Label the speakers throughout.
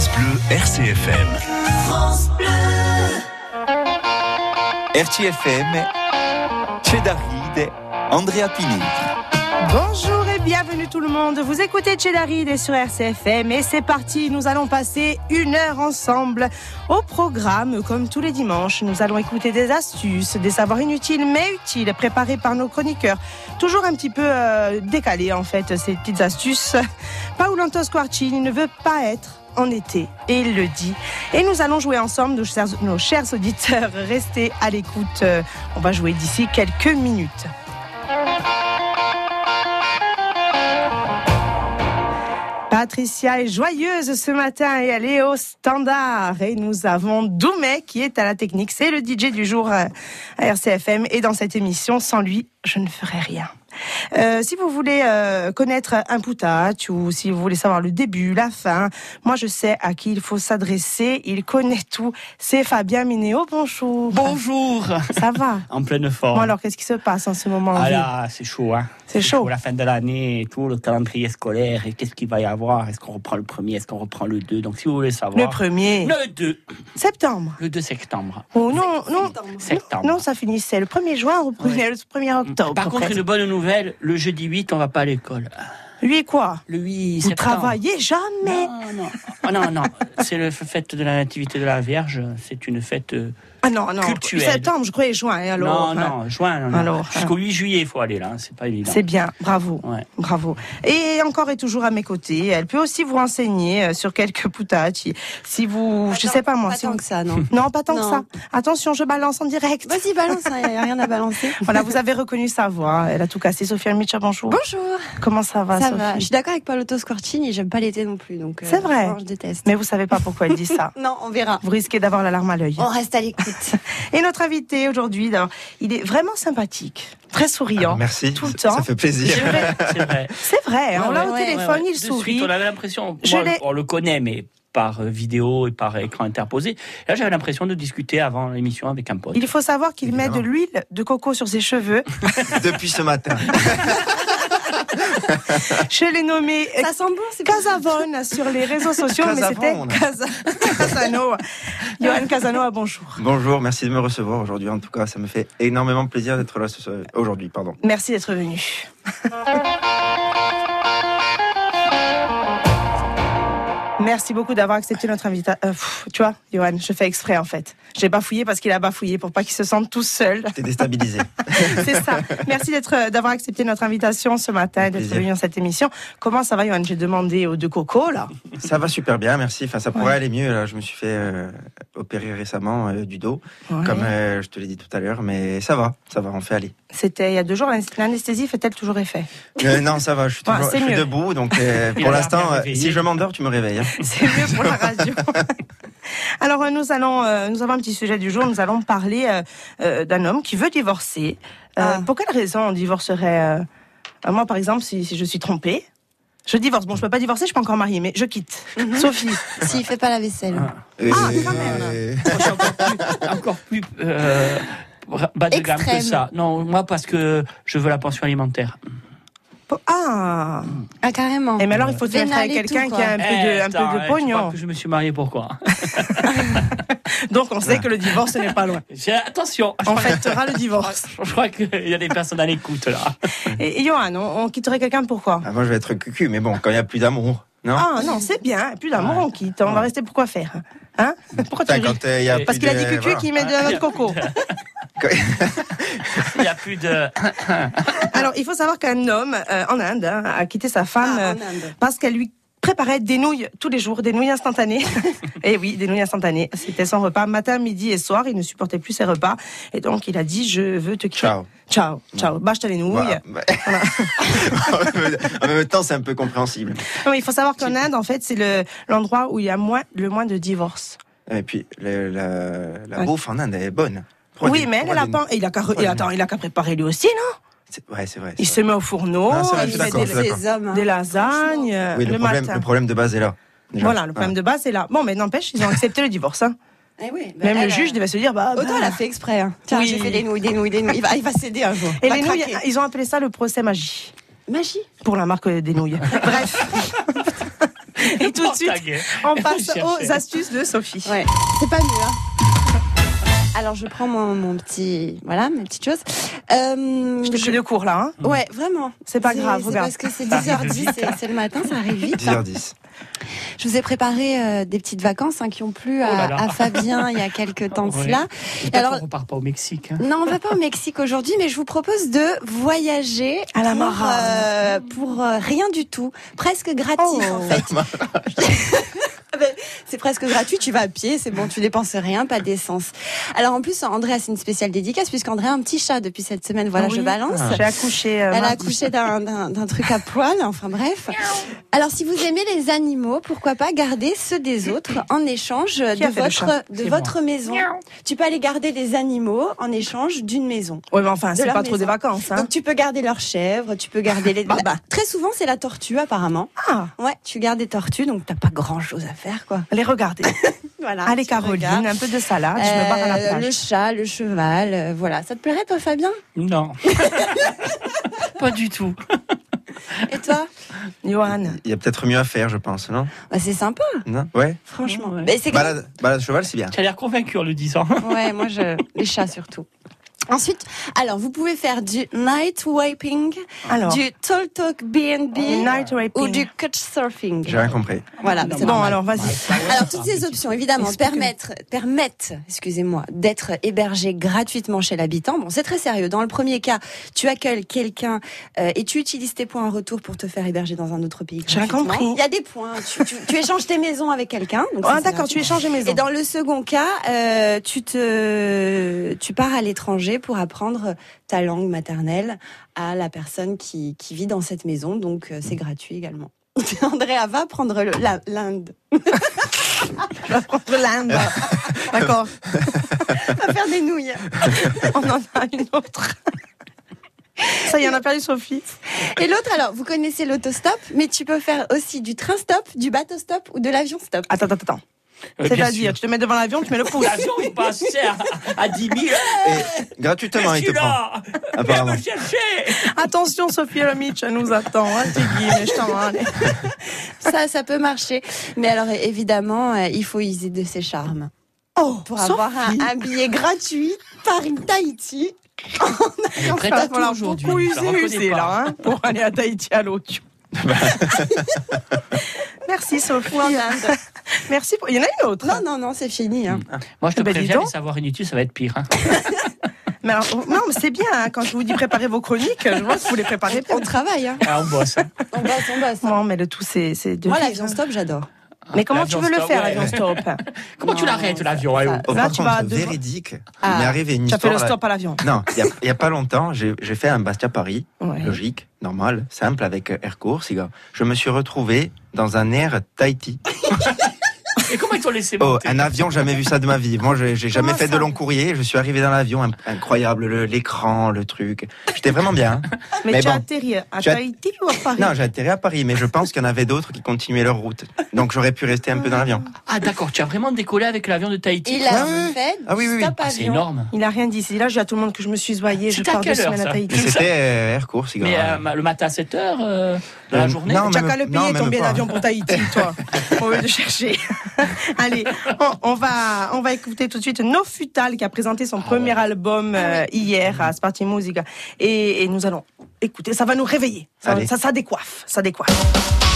Speaker 1: France Bleu RCFM. France Bleu.
Speaker 2: RCFM, Cedaride, Andrea Pinelli.
Speaker 3: Bonjour et bienvenue tout le monde. Vous écoutez Cheddaride sur RCFM et c'est parti. Nous allons passer une heure ensemble. Au programme, comme tous les dimanches, nous allons écouter des astuces, des savoirs inutiles mais utiles préparés par nos chroniqueurs. Toujours un petit peu euh, décalés en fait, ces petites astuces. Paolo Squarcini ne veut pas être en été et il le dit. Et nous allons jouer ensemble, nos chers, nos chers auditeurs. Restez à l'écoute. Euh, On va jouer d'ici quelques minutes. Patricia est joyeuse ce matin et elle est au standard. Et nous avons Doumet qui est à la technique. C'est le DJ du jour euh, à RCFM. Et dans cette émission, sans lui, je ne ferai rien. Euh, si vous voulez euh, connaître un poutach ou si vous voulez savoir le début, la fin, moi je sais à qui il faut s'adresser. Il connaît tout. C'est Fabien Minéo. Bonjour.
Speaker 4: Bonjour
Speaker 3: Ça va?
Speaker 4: En pleine forme.
Speaker 3: Bon alors, qu'est-ce qui se passe en ce moment en
Speaker 4: ah là, c'est chaud, hein.
Speaker 3: C'est chaud.
Speaker 4: La fin de l'année et tout, le calendrier scolaire, et qu'est-ce qu'il va y avoir? Est-ce qu'on reprend le premier? Est-ce qu'on reprend le 2 Donc si vous voulez savoir...
Speaker 3: Le premier
Speaker 4: Le 2
Speaker 3: septembre.
Speaker 4: Le 2 septembre.
Speaker 3: Oh non, non,
Speaker 4: Septembre.
Speaker 3: non, ça finissait le 1er juin, on reprenait le 1er octobre.
Speaker 4: Par contre, une bonne nouvelle, le jeudi 8, on va pas à l'école.
Speaker 3: Lui quoi
Speaker 4: Le 8
Speaker 3: Vous
Speaker 4: septembre.
Speaker 3: travaillez jamais
Speaker 4: Non, non, non, non. C'est le fête de la Nativité de la Vierge. C'est une fête... euh,
Speaker 3: Ah non, non. Septembre, je croyais juin. et Alors,
Speaker 4: non,
Speaker 3: hein.
Speaker 4: non, juin. Non, non.
Speaker 3: Alors,
Speaker 4: Jusqu'au 8 juillet, il faut aller là. hein, C'est pas évident.
Speaker 3: C'est bien, bravo.
Speaker 4: Ouais.
Speaker 3: Bravo. Et encore et toujours à mes côtés. Elle peut aussi vous renseigner euh, sur quelques poutacci. Si vous, je sais pas moi.
Speaker 5: Pas
Speaker 3: si
Speaker 5: tant
Speaker 3: vous-
Speaker 5: que ça, non.
Speaker 3: Non, pas tant que ça. Attention, je balance en direct.
Speaker 5: Vas-y, balance, il n'y a rien à balancer.
Speaker 3: Voilà, vous avez reconnu sa voix. Elle a tout cassé. Sophie Almicha, bonjour.
Speaker 5: Bonjour,
Speaker 3: Comment ça va,
Speaker 5: ça
Speaker 3: Sophie
Speaker 5: va. Je suis d'accord avec Paolo Squarcini, j'aime pas l'été non plus. donc. euh,
Speaker 3: C'est vrai.
Speaker 5: franchement, Je déteste.
Speaker 3: Mais vous savez pas pourquoi elle dit ça.
Speaker 5: Non, on verra.
Speaker 3: Vous risquez d'avoir la larme à l'œil.
Speaker 5: On reste à l'écoute.
Speaker 3: Et notre invité aujourd'hui, il est vraiment sympathique, très souriant.
Speaker 6: Ah, Merci,
Speaker 3: Tout le
Speaker 6: ça-
Speaker 3: temps.
Speaker 6: ça fait plaisir.
Speaker 4: C'est vrai.
Speaker 3: C'est vrai, hein, on
Speaker 4: Ouais,
Speaker 3: l'a
Speaker 4: ouais,
Speaker 3: au
Speaker 5: ouais,
Speaker 3: téléphone,
Speaker 4: Ouais, ouais.
Speaker 3: il
Speaker 4: De
Speaker 3: sourit.
Speaker 4: suite, on avait l'impression, on le connaît, mais par euh, vidéo et par écran interposé. Là, j'avais l'impression de discuter avant l'émission avec un pote.
Speaker 3: Il faut savoir qu'il met de l'huile de coco sur ses cheveux.
Speaker 6: Depuis ce matin.
Speaker 3: Je l'ai nommé euh,
Speaker 5: Ça sent bon, c'est
Speaker 3: Casavone sur les réseaux sociaux, mais c'était. Casa... Casano. Johan Casano, bonjour.
Speaker 6: Bonjour, merci de me recevoir aujourd'hui. En tout cas, ça me fait énormément plaisir d'être là ce soir- aujourd'hui. Pardon.
Speaker 3: Merci d'être venu. Merci beaucoup d'avoir accepté notre invitation. tu vois, Johan, je fais exprès en fait. J'ai bafouillé parce qu'il a bafouillé pour pas qu'il se sente tout seul.
Speaker 6: T'es déstabilisé.
Speaker 3: C'est ça. Merci d'être, euh, d'avoir accepté notre invitation ce matin, et d'être venu dans cette émission. Comment ça va, Johan? J'ai demandé aux deux cocos là.
Speaker 6: ça va super bien, merci. Enfin, ça pourrait
Speaker 3: Ouais.
Speaker 6: aller mieux. Là, je me suis fait euh, opérer récemment euh, du dos,
Speaker 3: Ouais.
Speaker 6: comme euh, je te l'ai dit tout à l'heure, mais ça va, ça va, on fait aller.
Speaker 3: C'était il y a deux jours. L'anesthésie fait-elle toujours effet?
Speaker 6: Euh, non, ça va, je suis, toujours, je suis debout, donc euh, pour l'instant, euh, si je m'endors, tu me réveilles. hein.
Speaker 3: C'est mieux pour la radio. Alors euh, nous allons, euh, nous avons un petit sujet du jour. Nous allons parler euh, euh, d'un homme qui veut divorcer. Euh,
Speaker 5: Ah.
Speaker 3: Pour quelle raison on divorcerait Moi, par exemple, si, si je suis trompée, je divorce. Bon, je peux pas divorcer, je suis pas encore mariée, mais je quitte. Sophie,
Speaker 5: S'il fait pas la vaisselle.
Speaker 6: Euh,
Speaker 3: quand même.
Speaker 6: euh,
Speaker 4: Moi, je suis encore plus, encore plus euh, bas de gamme que ça. Non, moi, parce que je veux la pension alimentaire.
Speaker 3: Ah.
Speaker 5: Ah, carrément.
Speaker 3: Et mais alors il faut te mettre avec quelqu'un qui a un peu de,
Speaker 4: Eh,
Speaker 3: un
Speaker 4: attends,
Speaker 3: peu
Speaker 4: eh,
Speaker 3: de
Speaker 4: tu
Speaker 3: pognon.
Speaker 4: crois que je me suis marié pourquoi?
Speaker 3: Donc on sait que le divorce n'est pas loin.
Speaker 4: J'ai- Attention,
Speaker 3: On fêtera le divorce.
Speaker 4: je crois qu'il y a des personnes à l'écoute là.
Speaker 3: Et, et Johan, on, on quitterait quelqu'un pourquoi
Speaker 6: ah, moi, je vais être cucu, mais bon, quand il n'y a plus d'amour, non?
Speaker 3: Ah non, c'est bien. Plus d'amour,
Speaker 4: Ouais.
Speaker 3: on quitte. On va rester pour quoi faire? Hein Pourquoi tu
Speaker 6: quand euh, il y a
Speaker 4: Parce
Speaker 3: qu'il a dit cucu
Speaker 6: voilà.
Speaker 3: qui met de notre coco.
Speaker 4: Il n'y a plus de.
Speaker 3: Alors, il faut savoir qu'un homme euh, en Inde hein, a quitté sa femme
Speaker 5: Ah,
Speaker 3: euh, parce qu'elle lui préparait des nouilles tous les jours, des nouilles instantanées. et oui, des nouilles instantanées. C'était son repas matin, midi et soir. Il ne supportait plus ses repas. Et donc, il a dit, je veux te quitter.
Speaker 6: Ciao.
Speaker 3: Ciao, ciao. Bâche les nouilles.
Speaker 6: Voilà.
Speaker 3: Voilà.
Speaker 6: en même temps, c'est un peu compréhensible.
Speaker 3: Non, mais il faut savoir qu'en Inde, en fait, c'est le- l'endroit où il y a moins, le moins de divorces.
Speaker 6: Et puis, le- la, la
Speaker 3: Ouais.
Speaker 6: bouffe en Inde, elle est bonne.
Speaker 3: Oui, mais elle, elle a pas, il a qu'à, attends, il a qu'à préparer lui aussi, non?
Speaker 6: C'est- Ouais, c'est vrai.
Speaker 3: Il se met au fourneau,
Speaker 6: Ah, vrai,
Speaker 3: il des,
Speaker 5: hommes. hein.
Speaker 3: des lasagnes euh,
Speaker 6: Oui, le,
Speaker 3: le
Speaker 6: problème,
Speaker 3: matin.
Speaker 6: le problème de base est là. déjà.
Speaker 3: Voilà, le problème de base est là. Bon, mais n'empêche, ils ont accepté le divorce. Hein.
Speaker 5: Eh oui, bah,
Speaker 3: Même le juge devait se dire, bah,
Speaker 5: Autant
Speaker 3: bah.
Speaker 5: elle a fait exprès. hein. Tiens,
Speaker 3: Oui.
Speaker 5: j'ai fait des nouilles, des nouilles, des nouilles. Il va, il va céder un jour.
Speaker 3: Et les nouilles,
Speaker 5: craquer.
Speaker 3: ils ont appelé ça le procès magie
Speaker 5: Magie.
Speaker 3: pour la marque des nouilles. Bref. Et tout de suite, on passe aux astuces de Sophie.
Speaker 5: Ouais, c'est pas mieux. Hein. Alors je prends mon, mon petit, voilà, mes petites choses. Euh,
Speaker 3: Je t'ai pris de cours là. Hein
Speaker 5: Ouais, vraiment.
Speaker 3: C'est pas grave,
Speaker 5: c'est
Speaker 3: regarde.
Speaker 5: Parce que c'est 10h10, c'est- c'est le matin, ça arrive vite.
Speaker 6: 10h10.
Speaker 5: Je vous ai préparé euh, des petites vacances hein, qui ont plu à,
Speaker 4: Oh là là.
Speaker 5: à Fabien il y a quelques temps de
Speaker 4: Ouais.
Speaker 5: cela.
Speaker 4: J'espère
Speaker 5: alors-
Speaker 4: qu'on repart pas au Mexique. hein.
Speaker 5: Non, on va pas au Mexique aujourd'hui, mais je vous propose de voyager
Speaker 3: À la
Speaker 5: pour,
Speaker 3: marade.
Speaker 5: euh, pour euh, rien du tout, presque gratis
Speaker 3: Oh.
Speaker 5: en fait. Mais c'est presque gratuit, tu vas à pied, c'est bon, tu dépenses rien, pas d'essence. Alors en plus, Andrea, c'est une spéciale dédicace puisqu'Andrea a un petit chat depuis cette semaine. Voilà,
Speaker 3: Oui.
Speaker 5: je balance.
Speaker 3: J'ai accouché. euh,
Speaker 5: Elle a accouché d'un truc à poil, enfin bref. Alors si vous aimez les animaux, pourquoi pas garder ceux des autres en échange de votre, de maison. Tu peux aller garder des animaux en échange d'une maison.
Speaker 3: Ouais, mais enfin, c'est pas trop des vacances. Hein.
Speaker 5: Donc tu peux garder leurs chèvres, tu peux garder les...
Speaker 3: Bah, bah.
Speaker 5: Très souvent c'est la tortue apparemment.
Speaker 3: Ah,
Speaker 5: Ouais, tu gardes des tortues, donc t'as pas grand chose à faire quoi.
Speaker 3: allez regarder.
Speaker 5: Voilà.
Speaker 3: Allez Caroline,
Speaker 5: regardes.
Speaker 3: un peu de salade, je me barre à la
Speaker 5: Euh,
Speaker 3: plage.
Speaker 5: le chat, le cheval, euh, voilà. Ça te plairait toi Fabien?
Speaker 4: Non. pas du tout.
Speaker 5: Et toi
Speaker 3: Johan.
Speaker 6: Il y a peut-être mieux à faire, je pense, non?
Speaker 5: Bah, C'est sympa,
Speaker 6: Non? Ouais
Speaker 5: franchement.
Speaker 4: Ouais.
Speaker 5: Mais c'est
Speaker 6: balade, balade cheval, c'est bien.
Speaker 4: Tu as l'air convaincu en le disant.
Speaker 5: Ouais, moi, je... les chats surtout. Ensuite, alors, vous pouvez faire du night wiping,
Speaker 3: Alors,
Speaker 5: du tall talk BNB ou du couchsurfing.
Speaker 6: J'ai rien compris.
Speaker 5: Voilà,
Speaker 4: Non,
Speaker 5: c'est
Speaker 3: Bon,
Speaker 5: normal.
Speaker 3: alors vas-y.
Speaker 5: Alors, toutes ces options, évidemment, permettent, permettent, excusez-moi, d'être hébergé gratuitement chez l'habitant. Bon, c'est très sérieux. Dans le premier cas, tu accueilles quelqu'un euh, et tu utilises tes points en retour pour te faire héberger dans un autre pays.
Speaker 3: J'ai rien compris.
Speaker 5: Il y a des points. Tu, tu- tu échanges tes maisons avec quelqu'un.
Speaker 3: Ah, d'accord, tu échanges les maisons.
Speaker 5: Et dans le second cas, euh, tu te, tu pars à l'étranger pour apprendre ta langue maternelle à la personne qui, qui vit dans cette maison, donc euh, c'est gratuit également. Andrea va prendre l'Inde.
Speaker 3: Vais prendre l'Inde. D'accord,
Speaker 5: Va faire des nouilles.
Speaker 3: on en a une autre. Ça y on a perdu Sophie.
Speaker 5: Et l'autre, alors, vous connaissez l'autostop, mais tu peux faire aussi du train stop, du bateau stop ou de l'avion stop.
Speaker 3: Attends, attends, attends.
Speaker 4: Euh,
Speaker 3: C'est-à-dire, tu te mets devant l'avion, tu mets le pouce.
Speaker 4: L'avion, il passe à, à 10 000.
Speaker 6: Et gratuitement, il te prend. Apparemment.
Speaker 4: me chercher
Speaker 3: Attention, Sophie elle nous attend. Hein, mais je t'en.
Speaker 5: Ça, ça peut marcher. Mais alors, évidemment, euh, il faut user de ses charmes.
Speaker 3: Oh,
Speaker 5: Pour avoir un, billet gratuit Paris-Tahiti.
Speaker 4: Elle est prête à tout aujourd'hui.
Speaker 3: beaucoup user,
Speaker 4: pas.
Speaker 3: là, hein, pour aller à Tahiti à l'audio. Merci Sophie. Merci. Pour... Il y en a une autre.
Speaker 5: Non, non, non, c'est fini. Hein.
Speaker 4: Moi, je te
Speaker 3: Ben,
Speaker 4: préviens, les savoirs inutiles, ça va être pire. hein.
Speaker 3: Mais alors, non, mais c'est bien. hein, quand je vous dis préparer vos chroniques, je vois que vous les préparez bien.
Speaker 5: On travaille, hein.
Speaker 4: Ah, on bosse. hein.
Speaker 5: On bosse, on bosse. hein.
Speaker 3: Non, mais le tout, c'est c'est de
Speaker 5: Moi, l'avion
Speaker 3: hein.
Speaker 5: stop, j'adore.
Speaker 3: Mais comment tu veux le faire, l'avion stop
Speaker 4: Comment tu l'arrêtes, l'avion
Speaker 3: Là,
Speaker 6: par
Speaker 3: tu vas
Speaker 6: véridique,
Speaker 5: Ah.
Speaker 6: il m'est arrivé une
Speaker 3: Tu as fait
Speaker 6: histoire.
Speaker 3: le stop à l'avion.
Speaker 6: Non, il n'y a, pas longtemps, j'ai fait un Bastia-Paris,
Speaker 3: Ouais.
Speaker 6: logique, normal, simple, avec euh, Air Course. gars. Je me suis retrouvé dans un air Tahiti.
Speaker 4: Et comment ils t'ont laissé
Speaker 6: Oh, un avion, jamais vu ça de ma vie. Moi, j'ai jamais fait de long courrier. Je suis arrivé dans l'avion, incroyable, le- l'écran, le truc. J'étais vraiment bien.
Speaker 3: Mais,
Speaker 6: Mais
Speaker 3: tu as atterri à Tahiti ou à Paris?
Speaker 6: Non, j'ai atterri à Paris, mais je pense qu'il y en avait d'autres qui continuaient leur route. Donc, j'aurais pu rester un peu dans l'avion.
Speaker 4: Ah, d'accord, tu as vraiment décollé avec l'avion de Tahiti
Speaker 5: Il a
Speaker 6: Ouais,
Speaker 5: fait
Speaker 6: Ah oui, oui, oui.
Speaker 4: Ah, C'est énorme.
Speaker 3: Il a rien dit. C'est là, je dis à tout le monde que je me suis zoyée. Je pars deux semaines à
Speaker 4: ça
Speaker 3: Tahiti.
Speaker 6: C'était euh, Air Course.
Speaker 4: Mais euh, le matin à 7 heures euh, de la
Speaker 6: Euh,
Speaker 4: journée
Speaker 6: non,
Speaker 3: Tu as
Speaker 6: même-
Speaker 3: qu'à le payer ton billet d'avion pour Tahiti, toi. Au lieu de chercher. Allez, on, on va, on va écouter tout de suite No Futal qui a présenté son premier album euh, hier à Sparty Music. Et, et nous allons écouter. Ça va nous réveiller. Ça, ça, ça décoiffe. Ça décoiffe.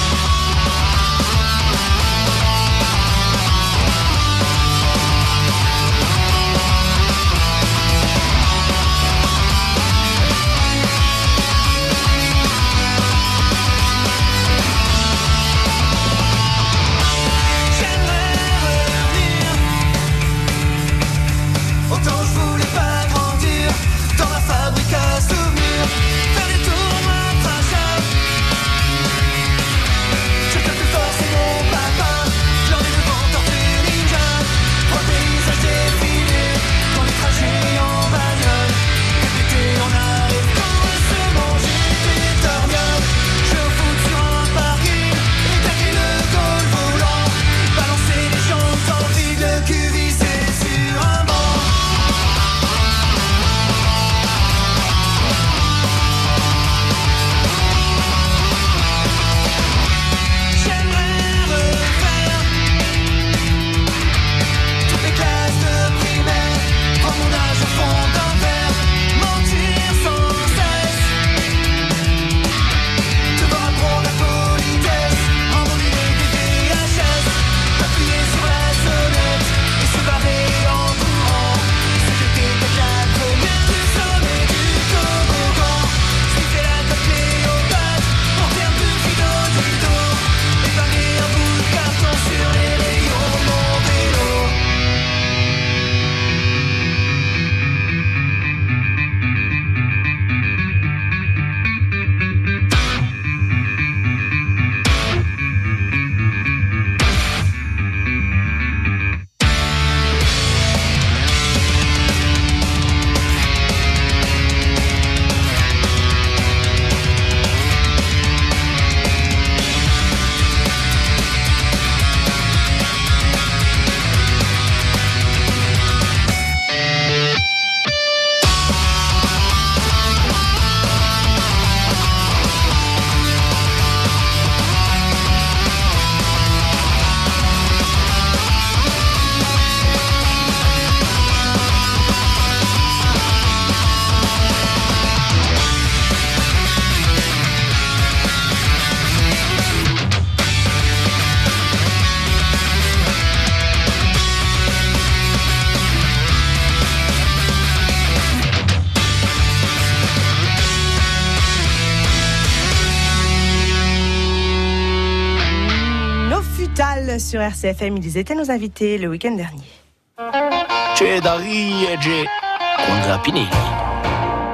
Speaker 3: RCFM. Ils étaient nos invités le week-end dernier.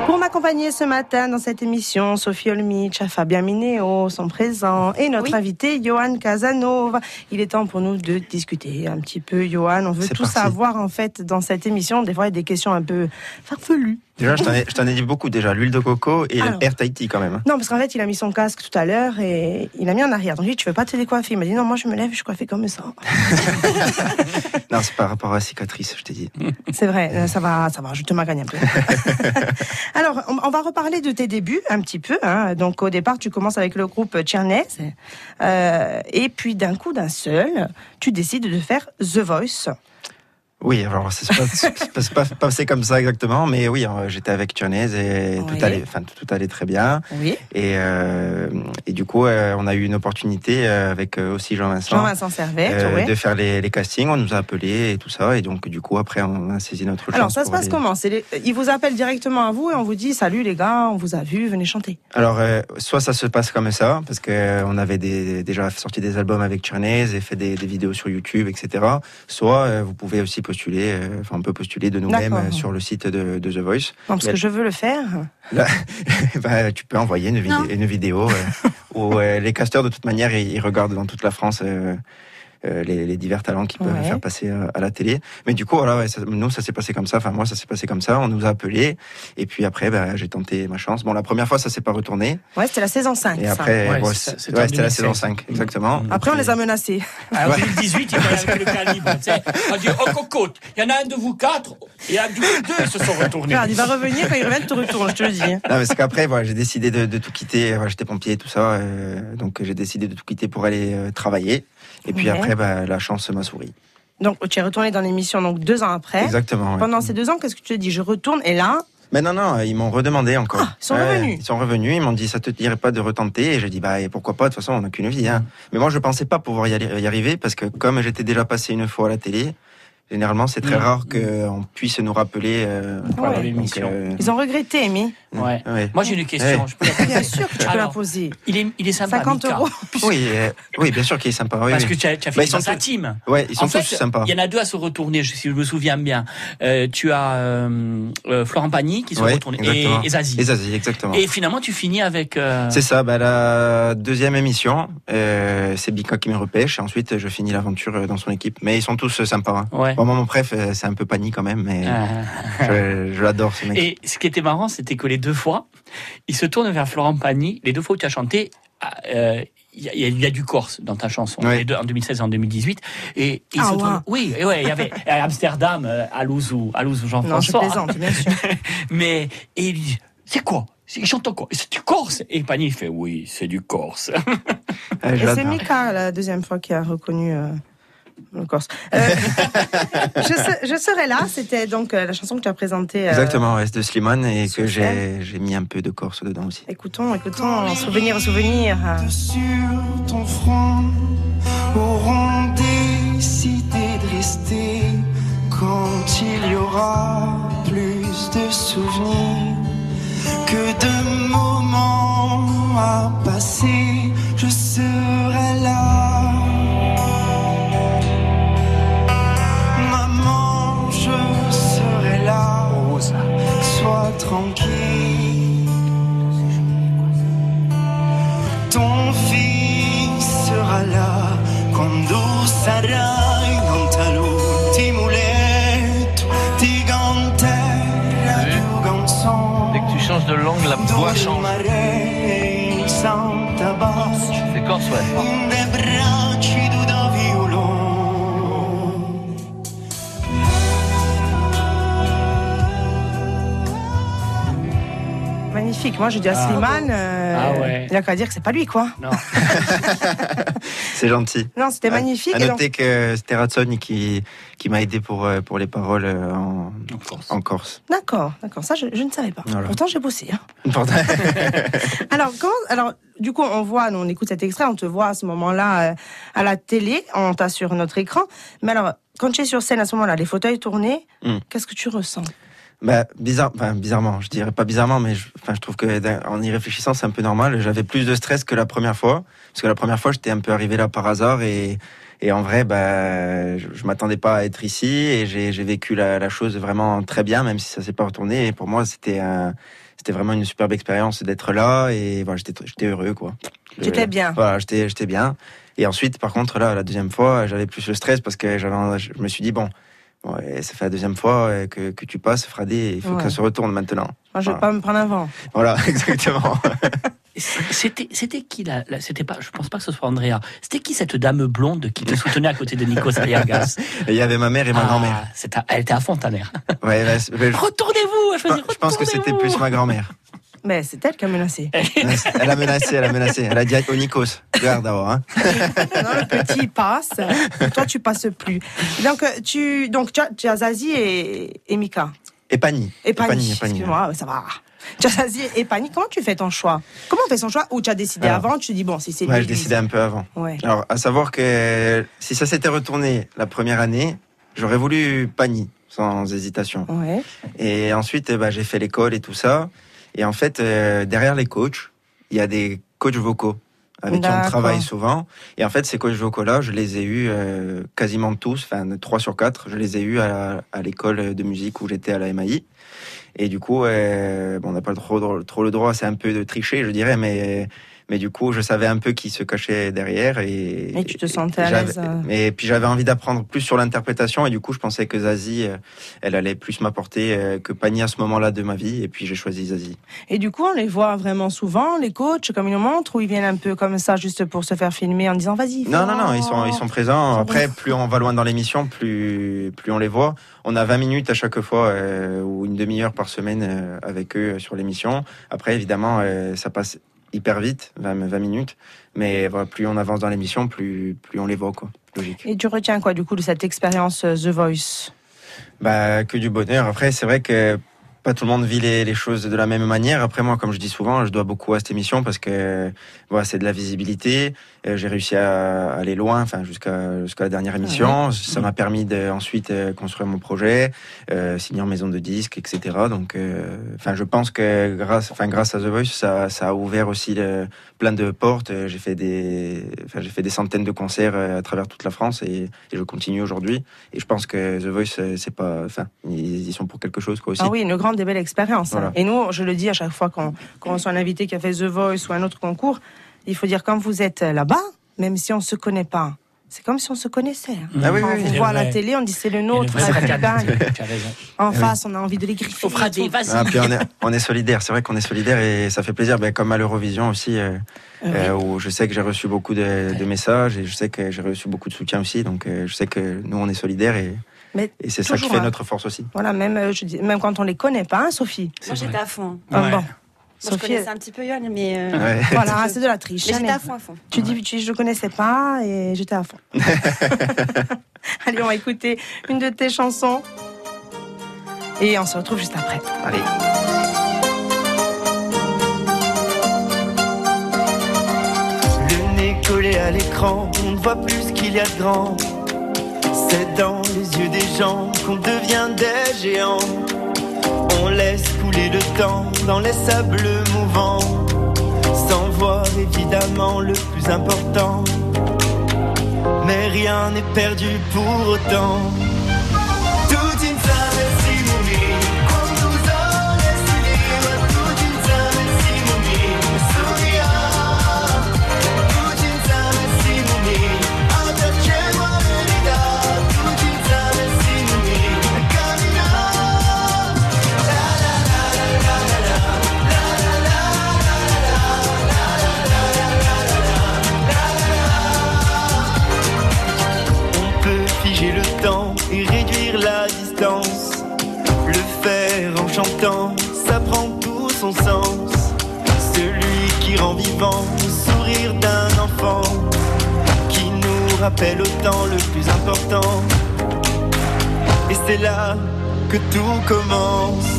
Speaker 3: Pour m'accompagner ce matin dans cette émission, Sophie Olmich, Fabien Mineo sont présents et notre
Speaker 5: Oui.
Speaker 3: invité, Johan Casanova. Il est temps pour nous de discuter un petit peu, Johan. On veut tout
Speaker 6: parti.
Speaker 3: savoir en fait dans cette émission. Des fois, il y a des questions un peu farfelues.
Speaker 6: Déjà, je t'en ai, dit beaucoup déjà. L'huile de coco et
Speaker 3: Alors.
Speaker 6: l'air Tahiti quand même.
Speaker 3: Non, parce qu'en fait, il a mis son casque tout à l'heure et il a mis en arrière. Donc, je lui ai dit, tu veux pas te décoiffer? Il m'a dit, non, moi, je me lève, je suis coiffée comme ça.
Speaker 6: Non, c'est par rapport à la cicatrice, je t'ai dit.
Speaker 3: C'est vrai, euh, ça va, ça va, je te magagne un peu. Alors, on, on va reparler de tes débuts un petit peu. hein. Donc, au départ, tu commences avec le groupe Tchernes. Euh, et puis, d'un coup, d'un seul, tu décides de faire The Voice.
Speaker 6: Oui, alors c'est pas, pas, pas passé comme ça exactement, mais oui, euh, j'étais avec Tchernaise et
Speaker 3: Oui.
Speaker 6: tout allait, enfin tout allait très bien.
Speaker 3: Oui.
Speaker 6: Et, euh, et du coup, euh, on a eu une opportunité euh, avec aussi Jean-Vincent
Speaker 3: Jean-Vincent Servet.
Speaker 6: euh,
Speaker 3: ouais.
Speaker 6: de faire les, les castings. On nous a appelés et tout ça, et donc du coup après on a saisi notre chance.
Speaker 3: Alors, ça se passe comment? Les- Il vous appelle directement à vous et on vous dit Salut les gars, on vous a vu, venez chanter.
Speaker 6: Alors, soit ça se passe comme ça, parce que on avait des, déjà sorti des albums avec Tchernaise et fait des, des vidéos sur YouTube, etc. Soit vous pouvez aussi postuler, euh, enfin on peut postuler de nous-mêmes euh, sur le site de, de The Voice.
Speaker 3: Non, parce que je veux le faire.
Speaker 6: Bah, tu peux envoyer une, une vidéo euh, où euh, les casteurs de toute manière ils, ils regardent dans toute la France les, les divers talents qu'ils peuvent
Speaker 3: Ouais.
Speaker 6: faire passer euh, à la télé. Mais du coup, voilà, ouais, ça- nous ça s'est passé comme ça. Enfin moi ça s'est passé comme ça. On nous a appelés et puis après bah, j'ai tenté ma chance. Bon la première fois ça s'est pas retourné
Speaker 3: Ouais, c'était la saison 5.
Speaker 6: et
Speaker 3: ça.
Speaker 6: après
Speaker 4: Ouais,
Speaker 6: bon,
Speaker 4: c'est-
Speaker 6: c'est-
Speaker 4: c'était en
Speaker 6: ouais, c'était la
Speaker 4: 2016.
Speaker 6: saison 5 exactement.
Speaker 3: Après, on les a menacés.
Speaker 4: En 2018, il parlait avec le calibre. tu sais. On dit, oh cocotte, il y en a un de vous quatre, et un du coup deux se sont retournés.
Speaker 3: Regarde, il va revenir, quand il revient, tu te retournes, je te le dis.
Speaker 6: Non, mais c'est qu'après, voilà, j'ai décidé de, de tout quitter. Voilà, J'étais pompier et tout ça, euh, donc j'ai décidé de tout quitter pour aller euh, travailler. Et puis
Speaker 3: Ouais.
Speaker 6: après, bah, la chance m'a souri.
Speaker 3: Donc, tu es retourné dans l'émission donc deux ans après.
Speaker 6: Exactement. ouais.
Speaker 3: Pendant ces deux ans, qu'est-ce que tu te dis? Je retourne et là,
Speaker 6: Mais non, non, ils m'ont redemandé encore.
Speaker 3: Ah, ils sont revenus.
Speaker 6: Ils sont revenus, ils m'ont dit, ça te dirait pas de retenter? Et j'ai dit, bah, et pourquoi pas, de toute façon, on n'a qu'une vie. Hein. Mais moi, je pensais pas pouvoir y, aller- y arriver parce que comme j'étais déjà passé une fois à la télé, généralement, c'est très
Speaker 4: Mm.
Speaker 6: rare qu'on puisse nous rappeler. euh, donc,
Speaker 4: l'émission.
Speaker 6: euh,
Speaker 3: ils ont regretté, Amy.
Speaker 4: Ouais.
Speaker 6: ouais.
Speaker 4: Moi, j'ai une question.
Speaker 6: Ouais.
Speaker 4: Je peux la poser
Speaker 3: Bien sûr que tu peux la poser.
Speaker 4: Il est, il est sympa,
Speaker 3: 50
Speaker 4: Mika.
Speaker 3: euros.
Speaker 6: Oui, euh, oui, bien sûr qu'il est sympa. Oui,
Speaker 4: Parce
Speaker 6: oui.
Speaker 4: que tu as, tu as
Speaker 6: Bah,
Speaker 4: fait
Speaker 6: sont
Speaker 4: dans sa
Speaker 6: tous-
Speaker 4: team.
Speaker 6: Ouais, ils sont
Speaker 4: en fait,
Speaker 6: tous sympas.
Speaker 4: il y en a deux à se retourner, si je me souviens bien. Euh, tu as euh, euh, Florent Pagny qui se
Speaker 6: Ouais,
Speaker 4: retourne et, Zazie.
Speaker 6: Et Zazie, exactement.
Speaker 4: Et finalement, tu finis avec. euh,
Speaker 6: C'est ça, bah, la deuxième émission, euh, c'est Bika qui me repêche, et ensuite je finis l'aventure dans son équipe. Mais ils sont tous sympas. hein.
Speaker 4: Ouais.
Speaker 6: Bon, moi, mon préf, euh, c'est un peu panique quand même, mais
Speaker 4: Euh,
Speaker 6: je, je l'adore ce mec.
Speaker 4: Et ce qui était marrant, c'était que les deux fois, il se tourne vers Florent Pagny. Les deux fois où tu as chanté, euh, il y, a- il y a du Corse dans ta chanson, les deux, en 2016 et en 2018. Et il
Speaker 3: Ah,
Speaker 4: se
Speaker 3: ouais.
Speaker 4: tourne. Oui, et ouais, il y avait à Amsterdam, euh, à Louzou, à Louzou
Speaker 3: Non, je
Speaker 4: Jean-François.
Speaker 3: plaisante, bien sûr.
Speaker 4: Mais et il dit, c'est quoi? Il chante quoi? C'est du Corse Et Pagny il fait, oui, c'est du Corse.
Speaker 3: Et c'est. Mika, la deuxième fois, qui a reconnu euh, le Corse. Euh, je, se- je serai là, c'était donc euh, la chanson que tu as présentée. euh,
Speaker 6: Exactement, ouais, c'est de Slimane, et que j'ai j'ai mis un peu de Corse dedans aussi.
Speaker 3: Écoutons, écoutons, souvenir, souvenir.
Speaker 7: sur ton front auront décidé de rester quand il y aura plus de souvenirs que de moments à passer. Je serai là. Sois tranquille. Ton fils sera là quando sarai letto ti tu
Speaker 8: Dès que tu changes de langue, la voix change. C'est corse, ouais.
Speaker 3: Magnifique. Moi, je dis à
Speaker 4: Ah.
Speaker 3: Slimane, euh,
Speaker 4: Ah ouais.
Speaker 3: il a qu'à dire que c'est pas lui, quoi.
Speaker 4: non.
Speaker 6: C'est gentil.
Speaker 3: Non, c'était magnifique.
Speaker 6: À
Speaker 3: donc-
Speaker 6: noter que c'était Ratson qui, qui m'a aidé pour, euh, pour les paroles euh, en,
Speaker 4: En Corse.
Speaker 3: D'accord, d'accord. Ça, je, je ne savais pas.
Speaker 6: Voilà.
Speaker 3: Pourtant, j'ai bossé. hein.
Speaker 6: Pourtant-
Speaker 3: Alors, comment, alors, du coup, on voit, on écoute cet extrait, on te voit à ce moment-là euh, à la télé, on t'a sur notre écran. Mais alors, quand tu es sur scène à ce moment-là, les fauteuils tournés,
Speaker 6: Mm.
Speaker 3: qu'est-ce que tu ressens?
Speaker 6: Bah, bizarre, enfin, bizarrement, je dirais pas bizarrement, mais je, enfin, je trouve que en y réfléchissant, c'est un peu normal. J'avais plus de stress que la première fois, parce que la première fois, j'étais un peu arrivé là par hasard et, Et en vrai, bah, je, je m'attendais pas à être ici et j'ai j'ai vécu la, la chose vraiment très bien, même si ça s'est pas retourné. Et pour moi, c'était c'était vraiment une superbe expérience d'être là et voilà, j'étais j'étais heureux quoi.
Speaker 3: J'étais bien.
Speaker 6: Voilà, j'étais j'étais bien. Et ensuite, par contre, là, la deuxième fois, j'avais plus le stress parce que j'avais, je me suis dit bon, ouais, ça fait la deuxième fois euh, que, que tu passes, Fradé, il faut
Speaker 3: Ouais.
Speaker 6: que ça se retourne maintenant.
Speaker 3: Moi, je vais
Speaker 6: Voilà.
Speaker 3: pas me prendre un vent.
Speaker 6: Voilà, exactement.
Speaker 4: C'était, c'était qui la, la- c'était pas, je pense pas que ce soit Andrea. C'était qui cette dame blonde qui te soutenait à côté de Nikos Aliagas
Speaker 6: Il y avait ma mère et ma
Speaker 4: Ah,
Speaker 6: grand-mère.
Speaker 4: Elle était à fond ta mère.
Speaker 6: Ouais, bah, c'est- je,
Speaker 4: Retournez-vous. Faisait,
Speaker 6: je pense que c'était plus ma grand-mère.
Speaker 3: Mais c'est elle qui a menacé.
Speaker 6: Elle a menacé, elle a menacé. Elle a dit au Nikos, garde d'abord. Hein.
Speaker 3: non, le petit passe. Toi, tu passes plus. Donc, euh, tu, donc, tu as, tu as Zazie et, et Mika.
Speaker 6: Et Pani.
Speaker 3: Et Pani.
Speaker 6: Pani, et Pani,
Speaker 3: Excuse-moi, ça va. Tu as Zazie et Pani. Comment tu fais ton choix? Comment on fait son choix? Ou tu as décidé
Speaker 6: Alors,
Speaker 3: avant Tu te dis, bon, si c'est
Speaker 6: Ouais,
Speaker 3: lui,
Speaker 6: je décidais un peu avant.
Speaker 3: Ouais.
Speaker 6: Alors, à savoir que si ça s'était retourné la première année, j'aurais voulu Pani, sans hésitation.
Speaker 3: Ouais.
Speaker 6: Et ensuite, eh ben, j'ai fait l'école et tout ça. Et en fait, euh, derrière les coachs, il y a des coachs vocaux avec qui on travaille souvent. Et en fait, ces coachs vocaux-là, je les ai eus euh, quasiment tous, enfin 3 sur 4, je les ai eus à, à l'école de musique où j'étais à la MAI. Et du coup, euh, bon, on n'a pas trop, trop le droit, c'est un peu de tricher, je dirais, mais, mais du coup, je savais un peu qui se cachait derrière. Et,
Speaker 3: Et tu te sentais à l'aise, euh.
Speaker 6: Et puis j'avais envie d'apprendre plus sur l'interprétation, et du coup, je pensais que Zazie, euh, elle allait plus m'apporter euh, que Pani à ce moment-là de ma vie, et puis j'ai choisi Zazie.
Speaker 3: Et du coup, on les voit vraiment souvent, les coachs, comme ils nous montrent, ou ils viennent un peu comme ça, juste pour se faire filmer en disant, vas-y.
Speaker 6: Non, non, non, ils sont, ils sont présents. Après, plus on va loin dans l'émission, plus, plus on les voit. On a 20 minutes à chaque fois, euh, ou une demi-heure par semaine euh, avec eux euh, sur l'émission. Après, évidemment, euh, ça passe hyper vite, 20, 20 minutes. Mais voilà, plus on avance dans l'émission, plus, plus on les voit, quoi. Logique.
Speaker 3: Et tu retiens quoi, du coup, de cette expérience euh, The Voice?
Speaker 6: Bah, que du bonheur. Après, c'est vrai que pas tout le monde vit les, les choses de la même manière. Après, moi, comme je dis souvent, je dois beaucoup à cette émission parce que voilà, c'est de la visibilité. Euh, J'ai réussi à aller loin, enfin jusqu'à jusqu'à la dernière émission. Ça m'a permis de ensuite euh, construire mon projet, euh, signer en maison de disques, etc. Donc, euh, enfin, je pense que grâce, enfin, grâce à The Voice, ça, ça a ouvert aussi le- plein de portes. J'ai fait des, enfin, j'ai fait des centaines de concerts à travers toute la France et, et je continue aujourd'hui. Et je pense que The Voice, c'est pas, enfin, ils y sont pour quelque chose, quoi aussi.
Speaker 3: Ah oui, une grande et belle expérience. hein. Et nous, je le dis à chaque fois qu'on qu'on reçoit un invité qui a fait The Voice ou un autre concours, il faut dire quand vous êtes là-bas, même si on se connaît pas, c'est comme si on se connaissait. hein.
Speaker 6: Ah oui,
Speaker 3: Quand
Speaker 6: oui,
Speaker 3: on voit à la télé, on dit c'est le nôtre. En
Speaker 6: oui.
Speaker 3: face, on a envie de les griffer.
Speaker 4: Vas-y.
Speaker 6: Ah, puis on est, on est solidaire, c'est vrai qu'on est solidaire et ça fait plaisir, ben, comme à l'Eurovision aussi, euh,
Speaker 3: Ah oui.
Speaker 6: euh, où je sais que j'ai reçu beaucoup de, de messages et je sais que j'ai reçu beaucoup de soutien aussi, donc euh, je sais que nous on est solidaires et,
Speaker 3: Mais
Speaker 6: et c'est ça qui fait
Speaker 3: hein.
Speaker 6: notre force aussi.
Speaker 3: Voilà, même, euh, je dis, même quand on les connaît pas, hein, Sophie.
Speaker 5: Moi, j'étais à fond.
Speaker 3: Ah,
Speaker 4: Ouais.
Speaker 3: Bon.
Speaker 5: Moi, je
Speaker 3: Sophie,
Speaker 5: connaissais un petit peu Yoann, mais, euh,
Speaker 6: Ouais.
Speaker 3: voilà, c'est de la triche.
Speaker 5: mais j'étais à fond, à fond.
Speaker 3: Tu dis, tu, je connaissais pas et j'étais à fond. Allez, on va écouter une de tes chansons. Et on se retrouve juste après.
Speaker 6: Allez.
Speaker 7: Le nez collé à l'écran, on ne voit plus ce qu'il y a de grand. C'est dans les yeux des gens qu'on devient des géants. On laisse couler le temps dans les sables mouvants, sans voir évidemment le plus important. Mais rien n'est perdu pour autant. Que tout commence.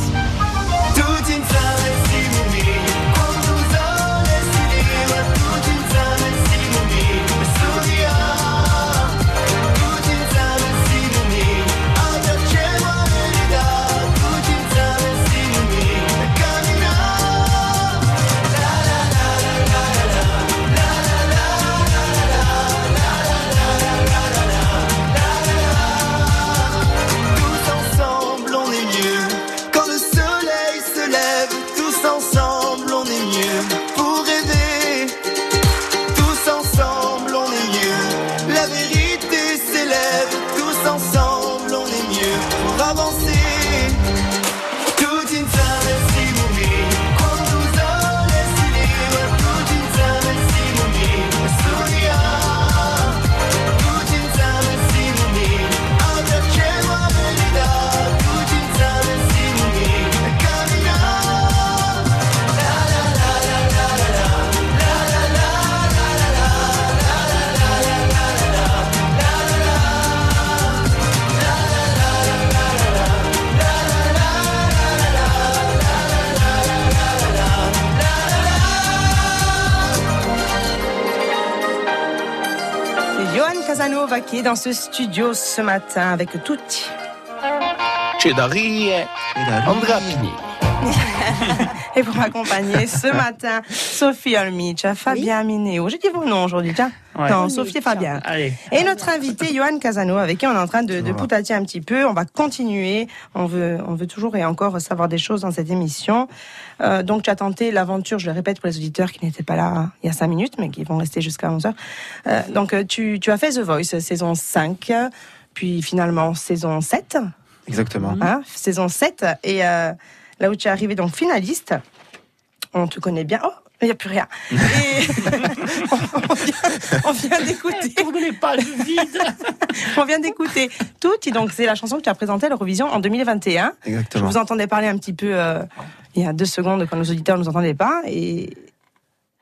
Speaker 3: Vaquet dans ce studio ce matin avec tutti.
Speaker 8: Cedari et Andrea Pini.
Speaker 3: Et pour m'accompagner ce matin, Sophie Olmic, Fabien Minéo. J'ai dit vos noms aujourd'hui, tiens.
Speaker 4: Ouais.
Speaker 3: Non, Sophie et Fabien.
Speaker 4: Allez.
Speaker 3: Et notre invité, Johan Casano, avec qui on est en train de, de poutailler un petit peu. On va continuer. On veut, on veut toujours et encore savoir des choses dans cette émission. Euh, donc, tu as tenté l'aventure, je le répète pour les auditeurs qui n'étaient pas là hein, il y a cinq minutes, mais qui vont rester jusqu'à 11 heures. Euh, donc, euh, tu, tu as fait The Voice, saison 5, puis finalement saison 7,
Speaker 6: Exactement.
Speaker 3: hein, saison 7. Et euh, là où tu es arrivé, donc finaliste, on te connaît bien. Oh, il n'y a plus rien. Et on vient, vient d'écouter.
Speaker 4: Tournez pas le vide.
Speaker 3: On vient d'écouter Tutti, donc c'est la chanson que tu as présentée à l'Eurovision en 2021. Je
Speaker 6: Exactement.
Speaker 3: vous entendais parler un petit peu euh, il y a deux secondes quand nos auditeurs ne nous entendaient pas. Et,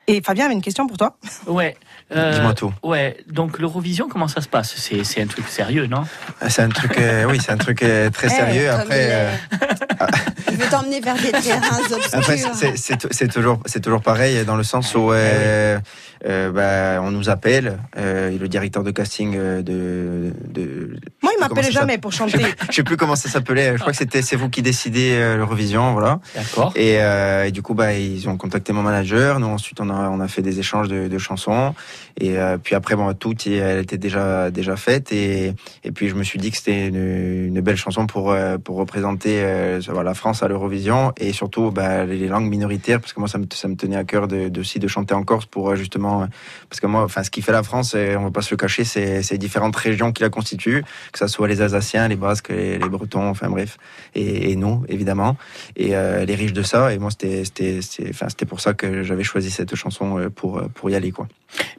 Speaker 3: et Fabien avait une question pour toi.
Speaker 4: Ouais. Euh,
Speaker 6: Dis-moi tout.
Speaker 4: Ouais. Donc l'Eurovision, comment ça se passe? C'est c'est un truc sérieux, non?
Speaker 6: Ah, C'est un truc, euh, oui, c'est un truc euh, très
Speaker 5: Eh,
Speaker 6: sérieux. Après,
Speaker 5: il est.
Speaker 6: euh,
Speaker 5: Il veut t'emmener vers des terrains obscurs.
Speaker 6: Après, c'est- c'est c'est- c'est toujours, c'est toujours pareil dans le sens où euh, bah, on nous appelle, euh, et le directeur de casting euh, de, de
Speaker 3: Moi, il m'appelait jamais pour chanter.
Speaker 6: je sais plus comment ça s'appelait. Je crois que c'était c'est vous qui décidez euh, l'Eurovision, voilà.
Speaker 4: D'accord.
Speaker 6: Et, euh, et du coup, bah, ils ont contacté mon manager. Nous, ensuite, on a, on a fait des échanges de, de chansons. Et euh, puis après, bon, tout, elle était déjà, déjà faite. Et, et puis, je me suis dit que c'était une, une belle chanson pour, euh, pour représenter euh, la France à l'Eurovision. Et surtout, bah, les langues minoritaires, parce que moi, ça me, ça me tenait à cœur de, de, aussi de chanter en Corse pour euh, Parce que moi, enfin, ce qui fait la France, on va pas se le cacher, c'est les différentes régions qui la constituent, que ça soit les Alsaciens, les Basques, les, les Bretons, enfin bref. Et, nous, évidemment. Et euh, elle est riche de ça et moi c'était pour ça que j'avais choisi cette chanson euh, pour euh, pour y aller quoi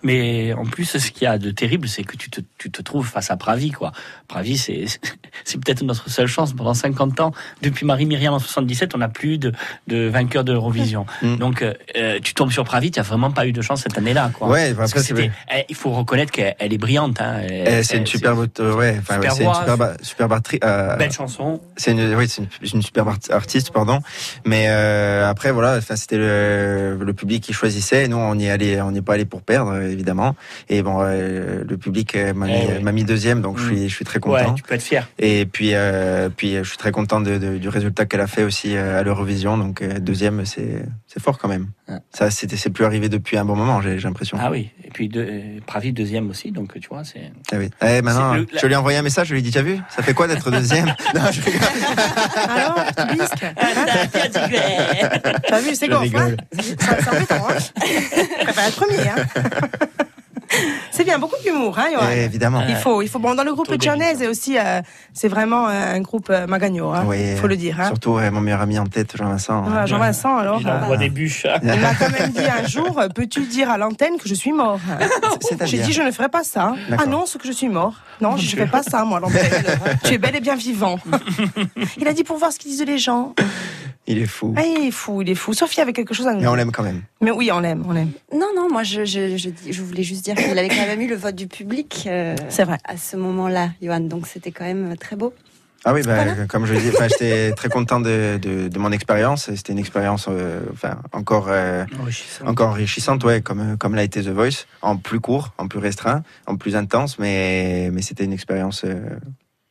Speaker 4: Mais en plus, ce qu'il y a de terrible, c'est que tu te, tu te trouves face à Pravi, quoi. Pravi, c'est, c'est peut-être notre seule chance. Pendant 50 ans, depuis Marie-Myriam en 77, on n'a plus de, de vainqueur de l'Eurovision.
Speaker 6: Mm.
Speaker 4: Donc, euh, euh, tu tombes sur Pravi, tu n'as vraiment pas eu de chance cette année-là, quoi.
Speaker 6: ouais
Speaker 4: Parce
Speaker 6: après
Speaker 4: eh, il faut reconnaître qu'elle elle est brillante. Hein.
Speaker 6: Eh, c'est une superbe euh, ouais enfin ouais,
Speaker 4: super
Speaker 6: c'est une
Speaker 4: voix,
Speaker 6: superbe superbe artri- euh,
Speaker 4: belle chanson.
Speaker 6: c'est une oui c'est une, une superbe art- artiste pardon mais après voilà c'était le, le public qui choisissait nous on y est allé on n'est pas allé pour perdre euh, évidemment et bon euh, le public euh, m'a
Speaker 4: Eh oui.
Speaker 6: m'a mis deuxième donc je
Speaker 4: Mm.
Speaker 6: suis je suis très
Speaker 4: Ouais,
Speaker 6: content
Speaker 4: tu peux être fier.
Speaker 6: Et puis, euh, puis, je suis très content de, de- du résultat qu'elle a fait aussi à l'Eurovision. Donc, deuxième, c'est c'est fort quand même.
Speaker 4: Ouais.
Speaker 6: Ça, c'était c'est plus arrivé depuis un bon moment, j'ai j'ai l'impression.
Speaker 4: Ah oui. Et puis, de, euh, Pravi, deuxième aussi. Donc, tu vois, c'est.
Speaker 6: Ah oui. Eh, maintenant, je lui ai envoyé un message, je lui ai dit, t'as vu Ça fait quoi d'être deuxième Non, je rigole.
Speaker 3: Alors, tu bisques T'as vu, c'est
Speaker 6: Je
Speaker 3: hein
Speaker 6: rigole.
Speaker 3: Ça, hein Je préfère être premier, hein C'est bien, beaucoup d'humour, hein, Johan
Speaker 6: Eh, évidemment.
Speaker 3: Il faut, il faut. Bon, dans le groupe et aussi, euh, c'est vraiment euh, un groupe euh, Magagno, hein,
Speaker 6: Oui,
Speaker 3: faut le dire. Hein.
Speaker 6: Surtout mon meilleur ami en tête, Jean-Vincent.
Speaker 3: Voilà, Jean-Vincent, alors,
Speaker 4: Il
Speaker 3: euh,
Speaker 4: envoie des bûches.
Speaker 3: il m'a quand même dit un jour, peux-tu dire à l'antenne que je suis mort J'ai dit, je ne ferai pas ça. Annonce que je suis mort. Non, je ne fais pas ça, moi, à l'antenne. tu es bel et bien vivant. il a dit pour voir ce qu'ils disent les gens.
Speaker 6: Il est fou.
Speaker 3: Ah, il est fou, il est fou. Sophie avait quelque chose à nous
Speaker 6: Mais on
Speaker 3: dire.
Speaker 6: l'aime quand même.
Speaker 3: Mais oui, on l'aime, on l'aime.
Speaker 5: Non, non, moi je, je, je, je voulais juste dire qu'il avait quand même eu le vote du public euh,
Speaker 3: C'est vrai.
Speaker 5: à ce moment-là, Johan. Donc c'était quand même très beau.
Speaker 6: Ah oui, bah, comme je dis, enfin, j'étais très content de, de, de mon expérience. C'était une expérience euh, enfin, encore, euh,
Speaker 4: Enrichissant.
Speaker 6: encore enrichissante, ouais, comme, comme l'a été The Voice, en plus court, en plus restreint, en plus intense, mais, mais c'était une expérience euh,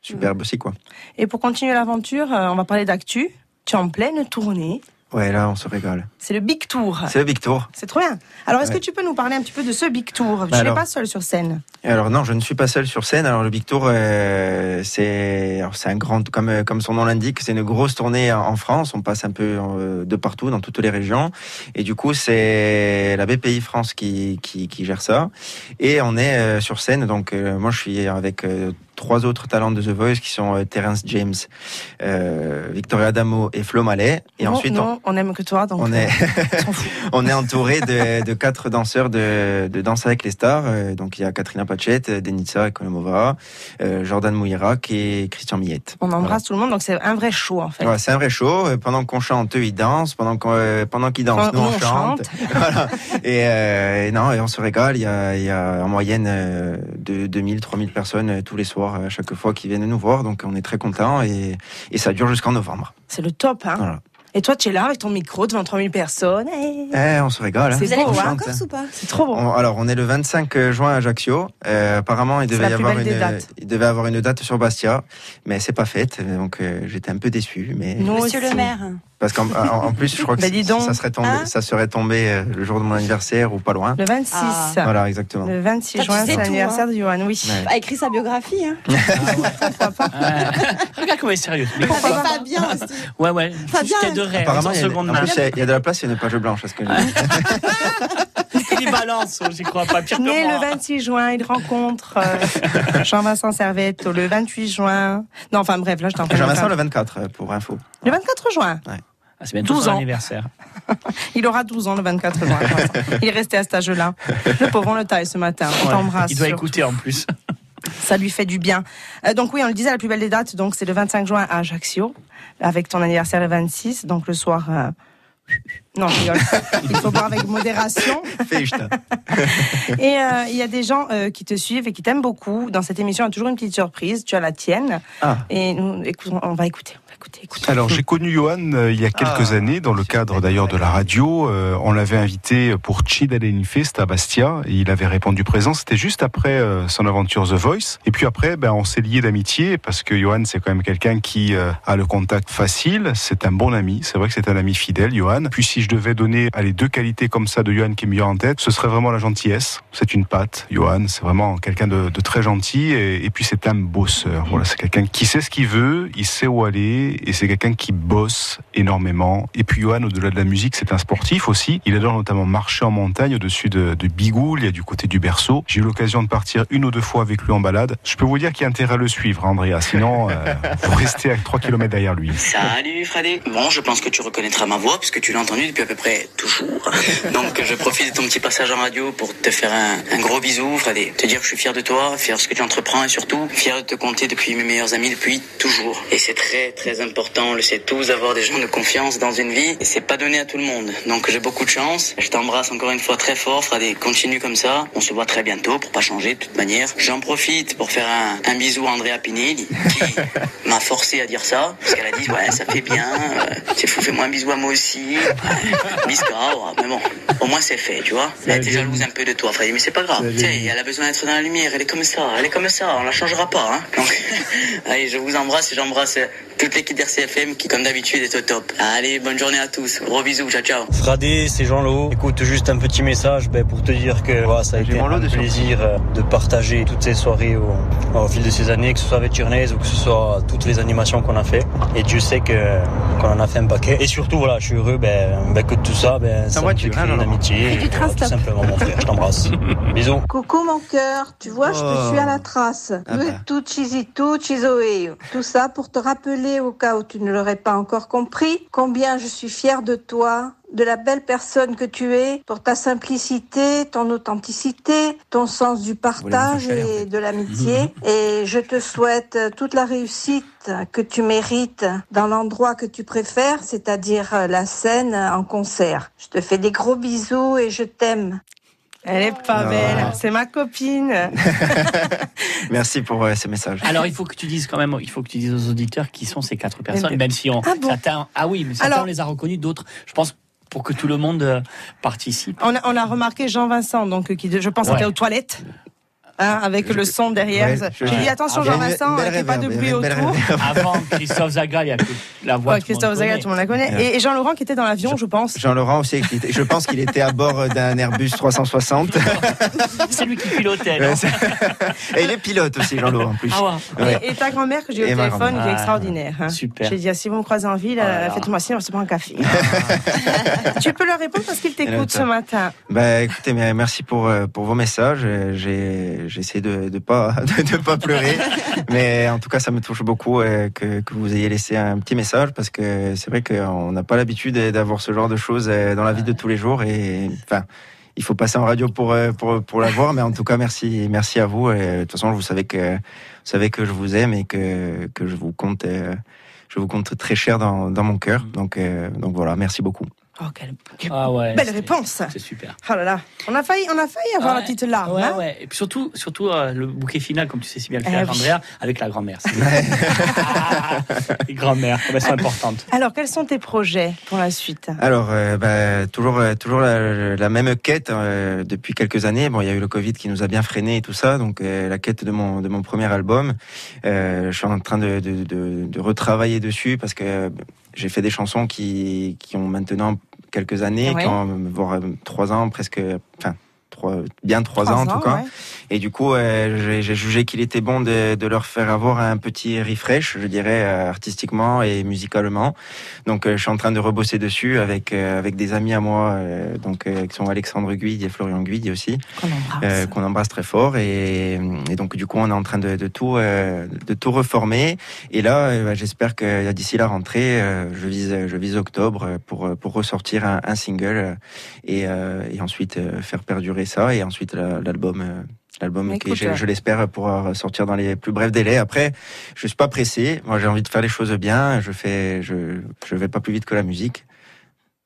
Speaker 6: superbe aussi, quoi.
Speaker 3: Et pour continuer l'aventure, euh, on va parler d'actu. Tu es en pleine tournée.
Speaker 6: Ouais, là, on se régale.
Speaker 3: C'est le Big Tour.
Speaker 6: C'est le Big Tour.
Speaker 3: C'est trop bien. Alors, est-ce
Speaker 6: Ouais.
Speaker 3: que tu peux nous parler un petit peu de ce Big Tour? Tu
Speaker 6: Bah
Speaker 3: n'es
Speaker 6: alors-
Speaker 3: pas seul sur scène.
Speaker 6: Alors non, je ne suis pas seul sur scène. Alors le Big Tour, euh, c'est un grand, comme euh, comme son nom l'indique, c'est une grosse tournée en, France. On passe un peu euh, de partout, dans toutes les régions. Et du coup, c'est la BPI France qui, qui qui gère ça. Et on est euh, sur scène. Donc moi, je suis avec trois autres talents de The Voice qui sont euh, Terence James, euh, Victoria Adamo et Flo Mallet. Et
Speaker 3: non,
Speaker 6: ensuite,
Speaker 3: non, on aime que toi, donc
Speaker 6: on
Speaker 3: euh,
Speaker 6: est
Speaker 3: on
Speaker 6: est entouré de, de quatre danseurs de, de Danse avec les stars. Donc il y a Katrina Pachette, Denitsa Ekonomova, euh, Jordan Mouirak et Christian Millette.
Speaker 3: On embrasse tout le monde, donc c'est un vrai show en fait.
Speaker 6: C'est un vrai show. Pendant qu'on chante, eux ils dansent. Pendant qu'on, euh, pendant qu'ils dansent, nous on, chante.
Speaker 3: chante.
Speaker 6: voilà. Et, et non, et on se régale. Il y a, il y a en moyenne de 2000, 3000 personnes tous les soirs à chaque fois qui viennent nous voir. Donc on est très contents et, et ça dure jusqu'en novembre.
Speaker 3: C'est le top. Hein.
Speaker 6: Voilà.
Speaker 3: Et toi, tu es là avec ton micro devant 3000 personnes. Et...
Speaker 6: Eh, on se régale.
Speaker 3: C'est beau, hein.
Speaker 5: en Corse ou pas?
Speaker 3: C'est trop bon.
Speaker 6: On- alors, on est le 25 juin à Ajaccio. Euh, apparemment, il devait, y avoir une, il devait avoir une date sur Bastia, mais c'est pas faite. Donc, euh, j'étais un peu déçu. Mais
Speaker 3: Nous
Speaker 5: Monsieur
Speaker 3: aussi.
Speaker 5: le maire.
Speaker 6: Parce qu'en en, en plus, je crois que
Speaker 3: Bah, dis donc.
Speaker 6: ça serait tombé,
Speaker 5: Hein
Speaker 6: ça serait tombé euh, le jour de mon anniversaire ou pas loin.
Speaker 3: Le 26.
Speaker 5: Ah.
Speaker 6: Voilà, exactement.
Speaker 3: Le 26
Speaker 5: Toi, tu
Speaker 3: juin, c'est l'anniversaire de Johan, oui.
Speaker 6: Ouais.
Speaker 5: A écrit sa biographie. Hein.
Speaker 4: Ah. Regarde comment elle est sérieuse. Mais
Speaker 5: Avec Fabien aussi.
Speaker 4: Ouais, ouais.
Speaker 5: Fabien.
Speaker 6: Apparemment,
Speaker 4: en
Speaker 6: il y, a,
Speaker 4: seconde
Speaker 6: en plus, il y a- il de la place, il y a une page blanche. à ce que.
Speaker 4: Il balance, j'y crois pas. Pire que
Speaker 3: Né
Speaker 4: moi.
Speaker 3: le 26 juin, il rencontre euh, Jean-Vincent Servetto le 28 juin. Non, enfin bref, là je t'en prie.
Speaker 6: Jean-Vincent, le 24, euh, pour info.
Speaker 3: Le 24 juin.
Speaker 4: Ah, c'est bientôt
Speaker 3: 12
Speaker 4: son
Speaker 3: ans.
Speaker 4: anniversaire.
Speaker 3: Il aura 12 ans le 24 juin. Il est resté à cet âge-là. Le pauvre, on le taille ce matin. On
Speaker 4: Ouais.
Speaker 3: t'embrasse.
Speaker 4: Il doit
Speaker 3: surtout.
Speaker 4: écouter en plus.
Speaker 3: Ça lui fait du bien. Euh, donc oui, on le disait, la plus belle des dates, donc c'est le 25 juin à Ajaccio, avec ton anniversaire le 26, donc le soir. euh, Non, je rigole. Il faut boire avec modération. Et euh, il y a des gens euh, qui te suivent et qui t'aiment beaucoup. Dans cette émission, il y a toujours une petite surprise. Tu as la tienne.
Speaker 6: Ah.
Speaker 3: Et nous, écoute, on va écouter. On va écouter, écoute.
Speaker 9: Alors j'ai connu Johan euh, il y a quelques
Speaker 6: Ah,
Speaker 9: années dans le cadre d'ailleurs de la radio. Euh, on l'avait invité pour Chidaleni Fest à Bastia et il avait répondu présent. C'était juste après euh, son aventure The Voice. Et puis après, ben, on s'est lié d'amitié parce que Johan c'est quand même quelqu'un qui euh, a le contact facile. C'est un bon ami. C'est vrai que c'est un ami fidèle, Johan. Puis si je devais donner à les deux qualités comme ça de Johan qui me vient en tête, ce serait vraiment la gentillesse. C'est une patte, Johan. C'est vraiment quelqu'un de, de très gentil et, et puis c'est un bosseur. Voilà, c'est quelqu'un qui sait ce qu'il veut, il sait où aller et c'est quelqu'un qui bosse énormément. Et puis Johan, au-delà de la musique, c'est un sportif aussi. Il adore notamment marcher en montagne au-dessus de, de Bigoul, il y a du côté du berceau. J'ai eu l'occasion de partir une ou deux fois avec lui en balade. Je peux vous dire qu'il y a intérêt à le suivre, hein, Andrea. Sinon, euh, vous restez à 3 km derrière lui.
Speaker 10: Salut Freddy. Bon, je pense que tu reconnaîtras ma voix puisque tu l'as entendue depuis à peu près toujours. Donc je profite de ton petit passage en radio pour te faire un, un gros bisou Freddy. Te dire que je suis fier de toi, fier de ce que tu entreprends et surtout fier de te compter depuis mes meilleurs amis depuis toujours. Et c'est très très important, on le sait tous, d'avoir des gens de confiance dans une vie et c'est pas donné à tout le monde. Donc j'ai beaucoup de chance. Je t'embrasse encore une fois très fort Freddy. Continue comme ça. On se voit très bientôt pour pas changer de toute manière. J'en profite pour faire un, un bisou à Andrea Pinelli qui m'a forcé à dire ça parce qu'elle a dit ouais ça fait bien euh, c'est fou fais-moi un bisou à moi aussi Ouais, mais bon au moins c'est fait tu vois. Elle était jalouse un peu de toi Freddy mais c'est pas grave. Tu sais elle a besoin d'être dans la lumière elle est comme ça elle est comme ça on la changera pas hein. Donc allez je vous embrasse et j'embrasse toute l'équipe d'RCFM qui comme d'habitude est au top. Allez bonne journée à tous. Gros bisous ciao ciao.
Speaker 11: Fradé, c'est Jean-Lo. Écoute, juste un petit message ben, pour te dire que voilà, ça a été un
Speaker 6: de
Speaker 11: plaisir euh, de partager toutes ces soirées au, au fil de ces années, que ce soit avec Turnez ou que ce soit toutes les animations qu'on a fait. Et Dieu sait que qu'on en a fait un paquet. Et surtout, voilà, je suis heureux ben, ben, que tout ça, ben, ça me une amitié.
Speaker 5: Et
Speaker 11: voilà, tout simplement, mon frère, je t'embrasse. Bisous.
Speaker 12: Coucou mon cœur, tu vois, je te suis à la trace.
Speaker 6: Ah bah.
Speaker 12: Tout ça pour te rappeler, au cas où tu ne l'aurais pas encore compris, combien je suis fière de toi, de la belle personne que tu es, pour ta simplicité, ton authenticité, ton sens du partage et de l'amitié. Et je te souhaite toute la réussite que tu mérites dans l'endroit que tu préfères, c'est-à-dire la scène en concert. Je te fais des gros bisous et je t'aime.
Speaker 3: Elle est pas
Speaker 6: Ah.
Speaker 3: belle. C'est ma copine.
Speaker 6: Merci pour euh, ces messages.
Speaker 4: Alors, il faut que tu dises quand même, il faut que tu dises aux auditeurs qui sont ces quatre personnes,
Speaker 3: Eh ben-
Speaker 4: même si on,
Speaker 3: Ah bon
Speaker 4: certains, ah oui, mais certains
Speaker 3: Alors-
Speaker 4: on les a reconnus, d'autres, je pense, pour que tout le monde euh, participe.
Speaker 3: On a, on a remarqué Jean-Vincent, donc qui, je pense,
Speaker 4: Ouais.
Speaker 3: était aux toilettes. Hein, avec le son derrière.
Speaker 6: Ouais, je-
Speaker 3: J'ai dit attention
Speaker 6: Ah, il y a une
Speaker 3: Jean-Vincent,
Speaker 6: belle
Speaker 3: qu'il n'y ait pas de bruit autour.
Speaker 4: Avant Christophe Zaga, il y a la voix.
Speaker 3: Ouais, Christophe Zaga, tout le monde la connaît. Et, et Jean-Laurent qui était dans l'avion, je pense.
Speaker 6: Jean-Laurent aussi, qui était- je pense qu'il était à bord d'un Airbus 360.
Speaker 4: C'est lui qui pilotait.
Speaker 6: Et il est pilote aussi, Jean-Laurent, en plus.
Speaker 4: Ah ouais.
Speaker 6: Ouais.
Speaker 3: Et, et ta grand-mère que j'ai au téléphone, qui est extraordinaire. hein.
Speaker 4: Super.
Speaker 3: J'ai dit, ah, si vous me croisez en ville,
Speaker 4: Oh
Speaker 3: euh, faites-moi signe, on se prend un café. tu peux leur répondre parce qu'ils t'écoutent ce matin.
Speaker 6: Bah, écoutez, merci pour, euh, pour vos messages. J'ai, j'essaie de, de pas, de, de pas pleurer. mais en tout cas, ça me touche beaucoup euh, que, que vous ayez laissé un petit message parce que c'est vrai qu'on n'a pas l'habitude d'avoir ce genre de choses euh, dans la vie de tous les jours et, enfin, il faut passer en radio pour, euh, pour, pour la voir, mais en tout cas, merci, merci à vous. Et, de toute façon, vous savez que, vous savez que je vous aime et que, que je vous compte, je vous compte très cher dans, dans mon cœur. Donc, euh, donc voilà, merci beaucoup.
Speaker 3: Oh, quelle,
Speaker 4: Ah ouais,
Speaker 3: belle réponse.
Speaker 4: C'est super.
Speaker 3: Oh là là, on a failli, on a failli avoir
Speaker 4: Ouais,
Speaker 3: la petite larme.
Speaker 4: Ouais,
Speaker 3: hein.
Speaker 4: ouais. Et puis surtout, surtout euh, le bouquet final, comme tu sais si bien le
Speaker 3: Eh
Speaker 4: faire,
Speaker 3: oui.
Speaker 4: Andrea, avec la grand-mère. Ah, Les grand-mères, elles sont importantes.
Speaker 3: Alors, quels sont tes projets pour la suite?
Speaker 6: Alors, euh, bah, toujours, euh, toujours la, la même quête euh, depuis quelques années. Bon, il y a eu le Covid qui nous a bien freiné et tout ça, donc euh, la quête de mon de mon premier album. Euh, je suis en train de, de, de, de retravailler dessus parce que euh, j'ai fait des chansons qui qui ont maintenant quelques années,
Speaker 3: Ouais.
Speaker 6: ont voire euh, trois ans presque, enfin trois, bien trois,
Speaker 3: Trois
Speaker 6: ans en tout cas.
Speaker 3: ouais.
Speaker 6: Et du coup, j'ai- jugé qu'il était bon de, de leur faire avoir un petit refresh, je dirais, euh, artistiquement et musicalement. Donc, euh, je suis en train de rebosser dessus avec euh, avec des amis à moi, donc qui sont Alexandre Guide et Florian Guide aussi,
Speaker 3: Qu'on embrasse.
Speaker 6: très fort. Et, et donc, du coup, on est en train de, de tout de tout reformer. Et là, bah, j'espère que d'ici la rentrée, je vise je vise octobre pour pour ressortir un, un single et, et ensuite faire perdurer ça et ensuite la- l'album. euh, L'album qui,
Speaker 3: Écoute,
Speaker 6: je,
Speaker 3: euh,
Speaker 6: je l'espère, pourra sortir dans les plus brefs délais. Après, je suis pas pressé. Moi, j'ai envie de faire les choses bien. Je fais, je, je vais pas plus vite que la musique.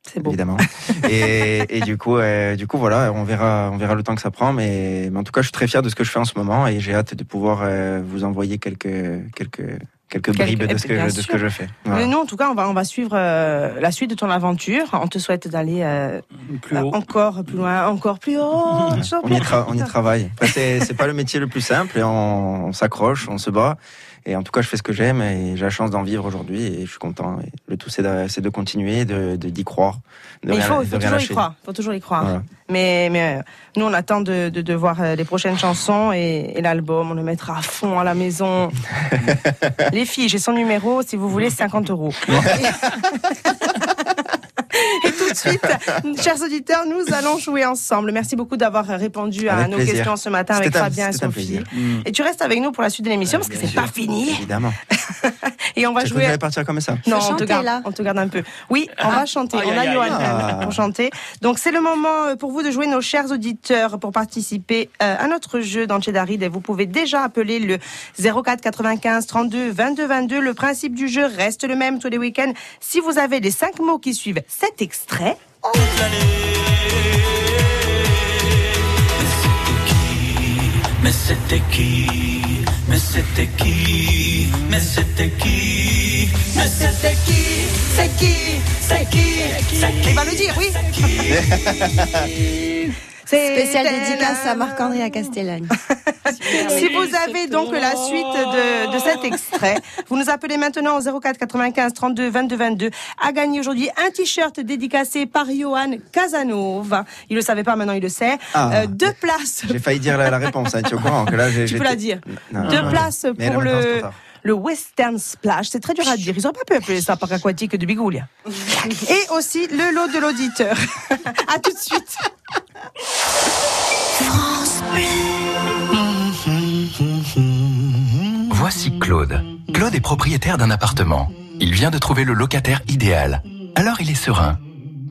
Speaker 3: C'est beau.
Speaker 6: Évidemment. et, et du coup, euh, du coup, voilà, on verra, on verra le temps que ça prend. Mais, mais en tout cas, je suis très fier de ce que je fais en ce moment et j'ai hâte de pouvoir euh, vous envoyer quelques, quelques, quelques bribes
Speaker 3: Quelques-
Speaker 6: de ce que,
Speaker 3: bien
Speaker 6: je, de ce que je fais. Voilà.
Speaker 3: Mais nous, en tout cas, on va, on va suivre euh, la suite de ton aventure. On te souhaite d'aller euh,
Speaker 4: Plus haut.
Speaker 3: encore plus loin, encore plus haut.
Speaker 6: On y, on travaille. Après, c'est, c'est pas le métier le plus simple et on, on s'accroche, on se bat. Et en tout cas, je fais ce que j'aime et j'ai la chance d'en vivre aujourd'hui et je suis content. Et le tout, c'est de, continuer, de, de- d'y croire. De
Speaker 3: Mais il faut,
Speaker 6: de
Speaker 3: il faut
Speaker 6: rien
Speaker 3: toujours y croire. Faut toujours y croire.
Speaker 6: Voilà.
Speaker 3: Mais, mais euh, nous, on attend de, de, voir euh, les prochaines chansons et, et l'album. On le mettra à fond à la maison. les filles, j'ai son numéro. Si vous voulez, 50 euros. Suite, chers auditeurs, nous allons jouer ensemble. Merci beaucoup d'avoir répondu à nos
Speaker 6: plaisir.
Speaker 3: questions ce matin avec Fabien et Sophie.
Speaker 4: Mm.
Speaker 3: Et tu restes avec nous pour la suite de l'émission parce que c'est pas fini.
Speaker 6: Évidemment.
Speaker 3: Et on va
Speaker 6: Tu
Speaker 3: jouer.
Speaker 6: allais partir comme ça
Speaker 3: Non, on te
Speaker 5: chanter,
Speaker 3: garde,
Speaker 5: là.
Speaker 3: on te garde un peu. Oui, on va chanter.
Speaker 4: Aïe,
Speaker 3: on a Johan
Speaker 6: Ah.
Speaker 3: pour chanter. Donc c'est le moment euh, pour vous de jouer nos chers auditeurs pour participer euh, à notre jeu dans Chedarid. Et vous pouvez déjà appeler le 04 95 32 22 22. Le principe du jeu reste le même tous les week-ends. Si vous avez les cinq mots qui suivent cet extrait,
Speaker 1: Mais c'était qui Mais c'était qui Mais c'était qui Mais c'était qui C'est qui C'est qui C'est qui
Speaker 3: il va le dire, oui. C'est
Speaker 5: Spécial dédicace à Marc-André Castellane.
Speaker 3: Si vous avez donc la suite de, de cet extrait, vous nous appelez maintenant au 04 95 32 22 22 à gagner aujourd'hui un t-shirt dédicacé par Johan Casanova. Il le savait pas, maintenant il le sait.
Speaker 6: Ah.
Speaker 3: Euh, deux places.
Speaker 6: J'ai failli dire la, la réponse, hein, tu es au courant que là, j'ai-
Speaker 3: Tu peux la dire.
Speaker 6: Non,
Speaker 3: Deux
Speaker 6: non,
Speaker 3: places pour le. Le Western Splash. C'est très dur à dire. Ils auraient pas pu appeler ça parc aquatique de Bigoulia. Et aussi le lot de l'auditeur. à tout de suite.
Speaker 13: Voici Claude. Claude est propriétaire d'un appartement. Il vient de trouver le locataire idéal. Alors il est serein.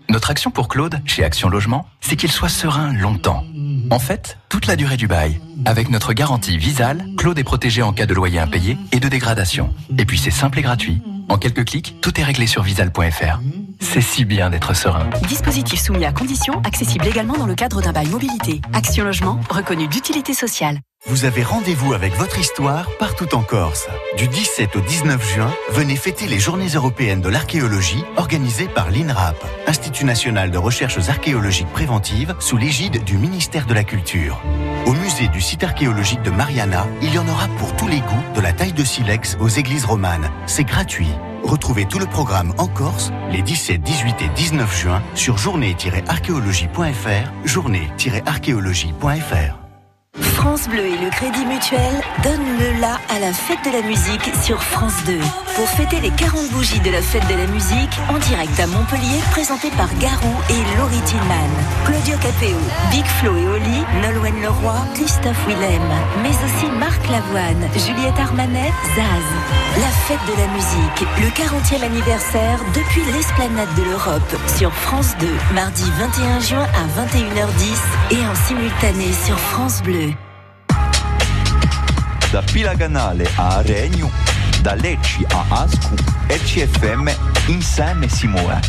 Speaker 13: Notre action pour Claude, chez Action Logement, c'est qu'il soit serein longtemps. En fait, toute la durée du bail. Avec notre garantie Visal, Claude est protégé en cas de loyer impayé et de dégradation. Et puis c'est simple et gratuit. En quelques clics, tout est réglé sur visal.fr. C'est si bien d'être serein.
Speaker 14: Dispositif soumis à conditions, accessible également dans le cadre d'un bail mobilité. Action Logement, reconnu d'utilité sociale.
Speaker 15: Vous avez rendez-vous avec votre histoire partout en Corse. Du 17 au 19 juin, venez fêter les Journées européennes de l'archéologie organisées par l'INRAP, Institut national de recherches archéologiques préventives sous l'égide du ministère de la Culture. Au musée du site archéologique de Mariana, il y en aura pour tous les goûts, de la taille de silex aux églises romanes. C'est gratuit. Retrouvez tout le programme en Corse les 17, 18 et 19 juin sur journée-archéologie.fr, journée-archéologie.fr.
Speaker 14: France Bleu et le Crédit Mutuel donnent le la à la fête de la musique sur France 2. Pour fêter les 40 bougies de la fête de la musique, en direct à Montpellier, présenté par Garou et Laurie Tillman. Claudio Capéo, Big Flo et Oli, Nolwenn Leroy, Christophe Willem, mais aussi Marc Lavoine, Juliette Armanet, Zaz. La fête de la musique, le 40e anniversaire depuis l'esplanade de l'Europe sur France 2, mardi 21 juin à 21h10 et en simultané sur France Bleu.
Speaker 16: da Pilaganale a Regno, da Lecci a Ascu, e CFM insieme si muove.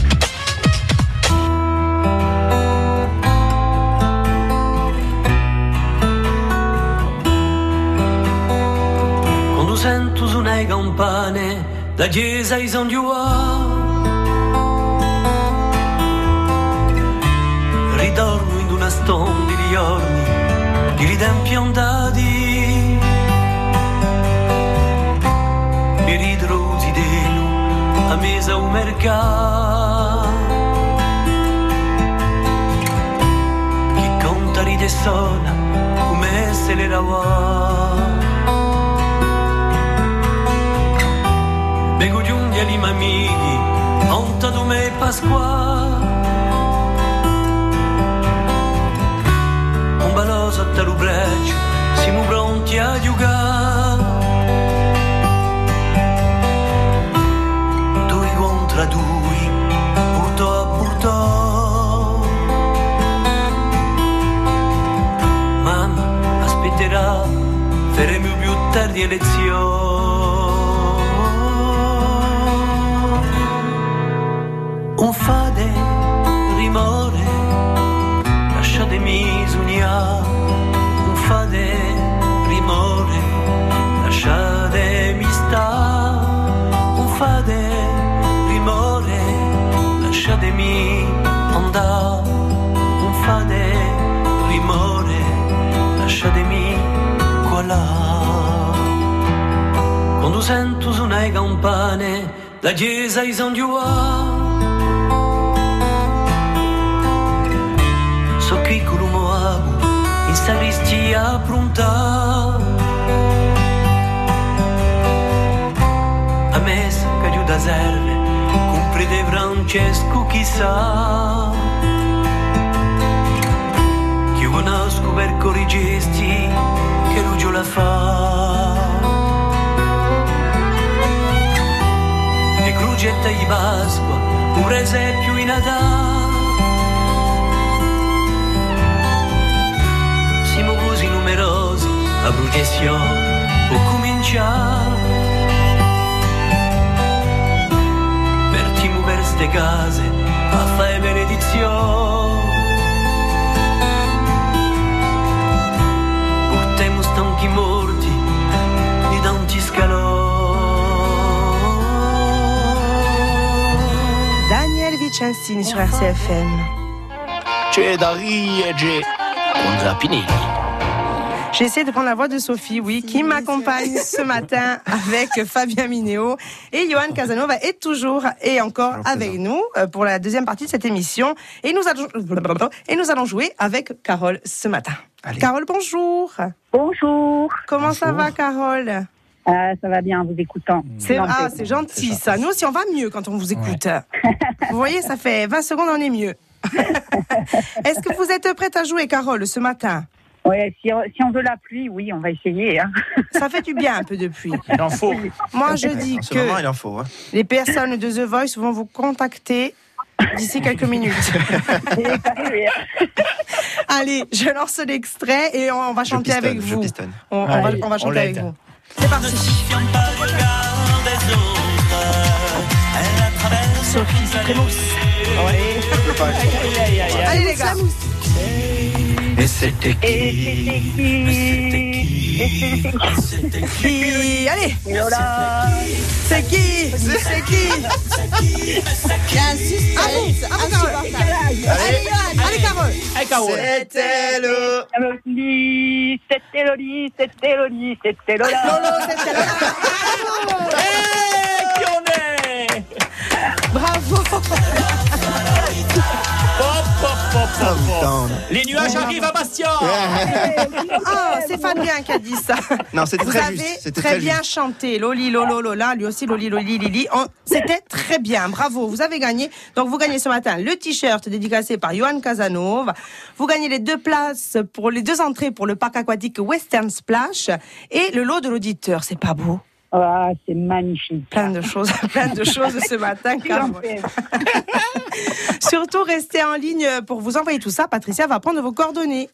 Speaker 17: Quando sento sentus un'ai campane da chiesa i son Ritorno in una stonda di giorni, di ridempi ondati. A mesa un mercato chi conta ride e suona come se le ravò Vengo giunti agli amici, onta tu me Pasqua. Un balò sotto il braccio, siamo pronti a giocare. It's Dio. Sento suonare campane, la chiesa di San Giovanni, so qui con l'uomo in sacristia pronta a messa che aiuta serve comprete Francesco chissà che io conosco per cori gesti che Lugio la fa crugetta di Pasqua un presepio in Natale siamo così numerosi, la processione può cominciare. Partiamo per ste case a fare benedizione.
Speaker 3: Sur RCFM. J'essaie de prendre la voix de Sophie, oui, qui m'accompagne ce matin avec Fabien Minéo et Johan Casanova est toujours et encore avec nous euh, pour la deuxième partie de cette émission. Et nous allons, et nous allons jouer avec Carole ce matin. Carole, bonjour.
Speaker 18: Bonjour.
Speaker 3: Comment ça va, Carole?
Speaker 18: Ah, ça va bien en vous écoutant.
Speaker 3: C'est ah,
Speaker 18: c'est-
Speaker 3: c'est gentil ça. Nous aussi, on va mieux quand on vous écoute. Vous voyez, ça fait 20 secondes, on est mieux. Est-ce que vous êtes prête à jouer, Carole, ce matin?
Speaker 18: Ouais, si, si on veut la pluie, oui, on va essayer. hein.
Speaker 3: Ça fait du bien un peu de pluie.
Speaker 4: Il en faut.
Speaker 3: Moi, je dis
Speaker 6: En ce moment, il
Speaker 3: que
Speaker 6: en faut. hein.
Speaker 3: les personnes de The Voice vont vous contacter d'ici quelques minutes. Allez, je lance l'extrait et on va chanter
Speaker 6: pistonne,
Speaker 3: avec vous. On, on va, on chanter avec vous. C'est parti. Sophie, c'est très mousse. Allez les gars.
Speaker 17: Et c'était qui
Speaker 3: Qui Allez C'est qui C'est qui
Speaker 19: Il y a
Speaker 3: Ah Ah Allez, Allez,
Speaker 4: Allez, Carole
Speaker 6: C'était le.
Speaker 18: C'était Loli, c'était Loli, c'était Lola.
Speaker 3: Lolo, c'était
Speaker 4: Eh, Les nuages arrivent à Bastia
Speaker 3: Ah, c'est Fabien qui a dit ça.
Speaker 6: Non, c'était
Speaker 3: Vous
Speaker 6: très
Speaker 3: avez
Speaker 6: juste.
Speaker 3: Très,
Speaker 6: très
Speaker 3: bien
Speaker 6: juste.
Speaker 3: chanté. Loli, Lolo, Lola, lui aussi, Loli, Loli, Lili. C'était très bien. Bravo. Vous avez gagné. Donc, vous gagnez ce matin le t-shirt dédicacé par Johan Casanova. Vous gagnez les deux places pour les deux entrées pour le parc aquatique Western Splash et le lot de l'auditeur. C'est pas beau?
Speaker 18: Ah, c'est magnifique.
Speaker 3: Plein de choses, plein de choses ce matin, Carole. Surtout, restez en ligne pour vous envoyer tout ça. Patricia va prendre vos coordonnées.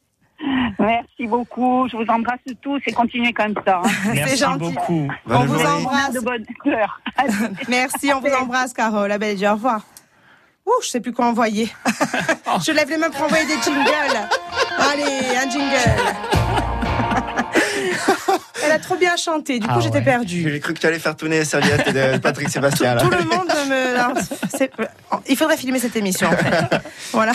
Speaker 18: Merci beaucoup. Je vous embrasse tous et continuez comme ça. hein.
Speaker 3: C'est gentil. On
Speaker 6: Bonne
Speaker 3: vous
Speaker 6: journée.
Speaker 3: embrasse.
Speaker 18: De bonne cœur.
Speaker 3: Merci, on vous embrasse, Carole. La belle, au revoir. Ouh, je sais plus quoi envoyer. je lève les mains pour envoyer des jingles. Allez, un jingle. Elle a trop bien chanté. Du coup,
Speaker 6: Ah
Speaker 3: j'étais
Speaker 6: ouais.
Speaker 3: perdue.
Speaker 6: J'ai cru que tu allais faire tourner les serviettes de Patrick Sébastien. là.
Speaker 3: Tout le monde me. non, c'est- Il faudrait filmer cette émission, en fait. Voilà.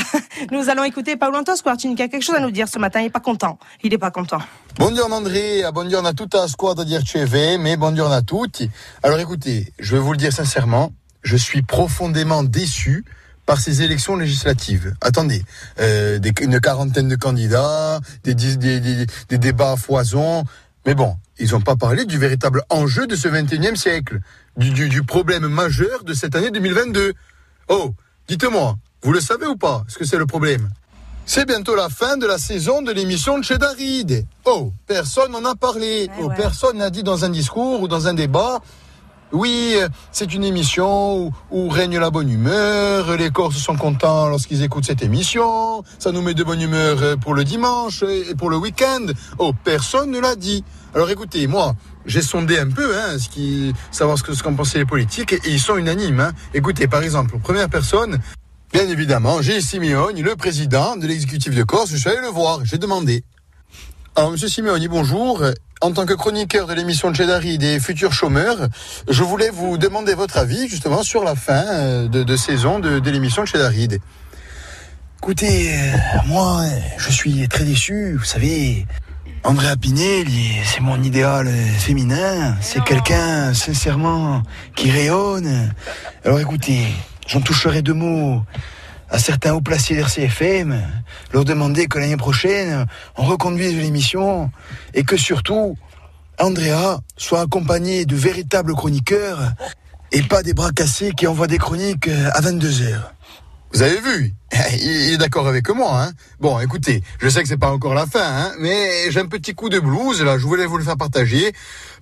Speaker 3: Nous allons écouter Paolo Squartini qui a quelque chose à nous dire ce matin. Il n'est pas content. Il n'est pas content.
Speaker 20: Buongiorno Andrea, buongiorno a tutta la squadra di RCV, mais buongiorno a tutti. Alors écoutez, je vais vous le dire sincèrement, je suis profondément déçu par ces élections législatives. Attendez, euh, des- une quarantaine de candidats, des, dis- des, des- des débats à foison, mais bon, ils n'ont pas parlé du véritable enjeu de ce 21e siècle, du, du, du problème majeur de cette année 2022. Oh, dites-moi, vous le savez ou pas, ce que c'est le problème? C'est bientôt la fin de la saison de l'émission de chez Darid. Oh, personne n'en a parlé. Oh, Personne n'a dit dans un discours ou dans un débat. Oui, euh, c'est une émission où, où règne la bonne humeur, les Corses sont contents lorsqu'ils écoutent cette émission, ça nous met de bonne humeur euh, pour le dimanche et pour le week-end. Oh, personne ne l'a dit. Alors écoutez, moi, j'ai sondé un peu, hein, ce qui, savoir ce que ce qu'en pensaient les politiques, et, ils sont unanimes. Hein. Écoutez, par exemple, première personne, Bien évidemment, j'ai Simeoni, le président de l'exécutif de Corse. Je suis allé le voir, j'ai demandé. Alors, monsieur Simeoni, bonjour. En tant que chroniqueur de l'émission de Chedari des futurs chômeurs, je voulais vous demander votre avis justement sur la fin euh, de, saison de, de l'émission de Chedari. Écoutez, euh, moi, je suis très déçu. Vous savez, Andrea Pinelli, c'est mon idéal euh, féminin. C'est quelqu'un, sincèrement, qui rayonne. Alors écoutez, j'en toucherai deux mots à certains hauts placés d'RCFM, leur demander que l'année prochaine, on reconduise l'émission et que surtout, Andrea soit accompagné de véritables chroniqueurs et pas des bras cassés qui envoient des chroniques à 22 heures. Vous avez vu? Il est d'accord avec moi. Hein bon, écoutez, je sais que c'est pas encore la fin, hein, mais j'ai un petit coup de blues là. Je voulais vous le faire partager,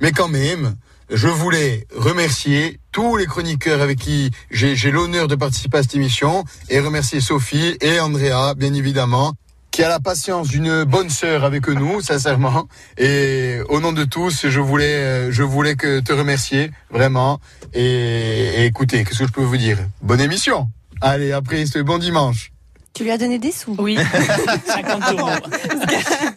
Speaker 20: mais quand même, je voulais remercier tous les chroniqueurs avec qui j'ai l'honneur de participer à cette émission et remercier Sophie et Andrea, bien évidemment, qui a la patience d'une bonne sœur avec nous, sincèrement. Et au nom de tous, je voulais, je voulais que te remercier vraiment. Et, et écoutez, qu'est-ce que je peux vous dire? Bonne émission. Allez, après, ce bon dimanche.
Speaker 5: Tu lui as donné des sous
Speaker 3: Oui.
Speaker 4: 50 euros.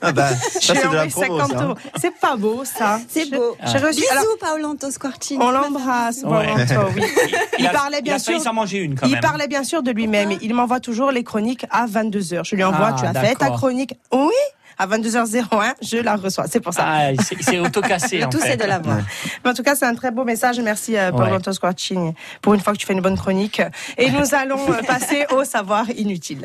Speaker 6: Ah bah,
Speaker 3: Je
Speaker 6: ça c'est de la
Speaker 3: envoyé
Speaker 6: promo,
Speaker 3: 50
Speaker 6: ça. hein.
Speaker 3: euros. C'est pas beau, ça.
Speaker 5: C'est beau.
Speaker 3: J'ai reçu.
Speaker 5: Bisous,
Speaker 3: alors,
Speaker 5: Paolo Squartini.
Speaker 3: on l'embrasse,
Speaker 4: Ouais.
Speaker 3: Paolo, oui. Il,
Speaker 4: Il a-
Speaker 3: parlait
Speaker 4: il
Speaker 3: bien
Speaker 4: a failli
Speaker 3: sûr.
Speaker 4: s'en manger une, quand
Speaker 3: il
Speaker 4: même.
Speaker 3: parlait bien sûr de lui-même. Il m'envoie toujours les chroniques à 22h. Je lui envoie,
Speaker 4: Ah,
Speaker 3: tu as fait ta chronique. Oui, à 22h01, je la reçois. C'est pour ça.
Speaker 4: Ah, s'est auto-cassé.
Speaker 3: Tout, c'est de la voix. Mais en tout cas, c'est un très beau message. Merci, euh, Paolo
Speaker 4: Ouais.
Speaker 3: Pour une fois que tu fais une bonne chronique. Et nous allons euh, passer au savoir inutile.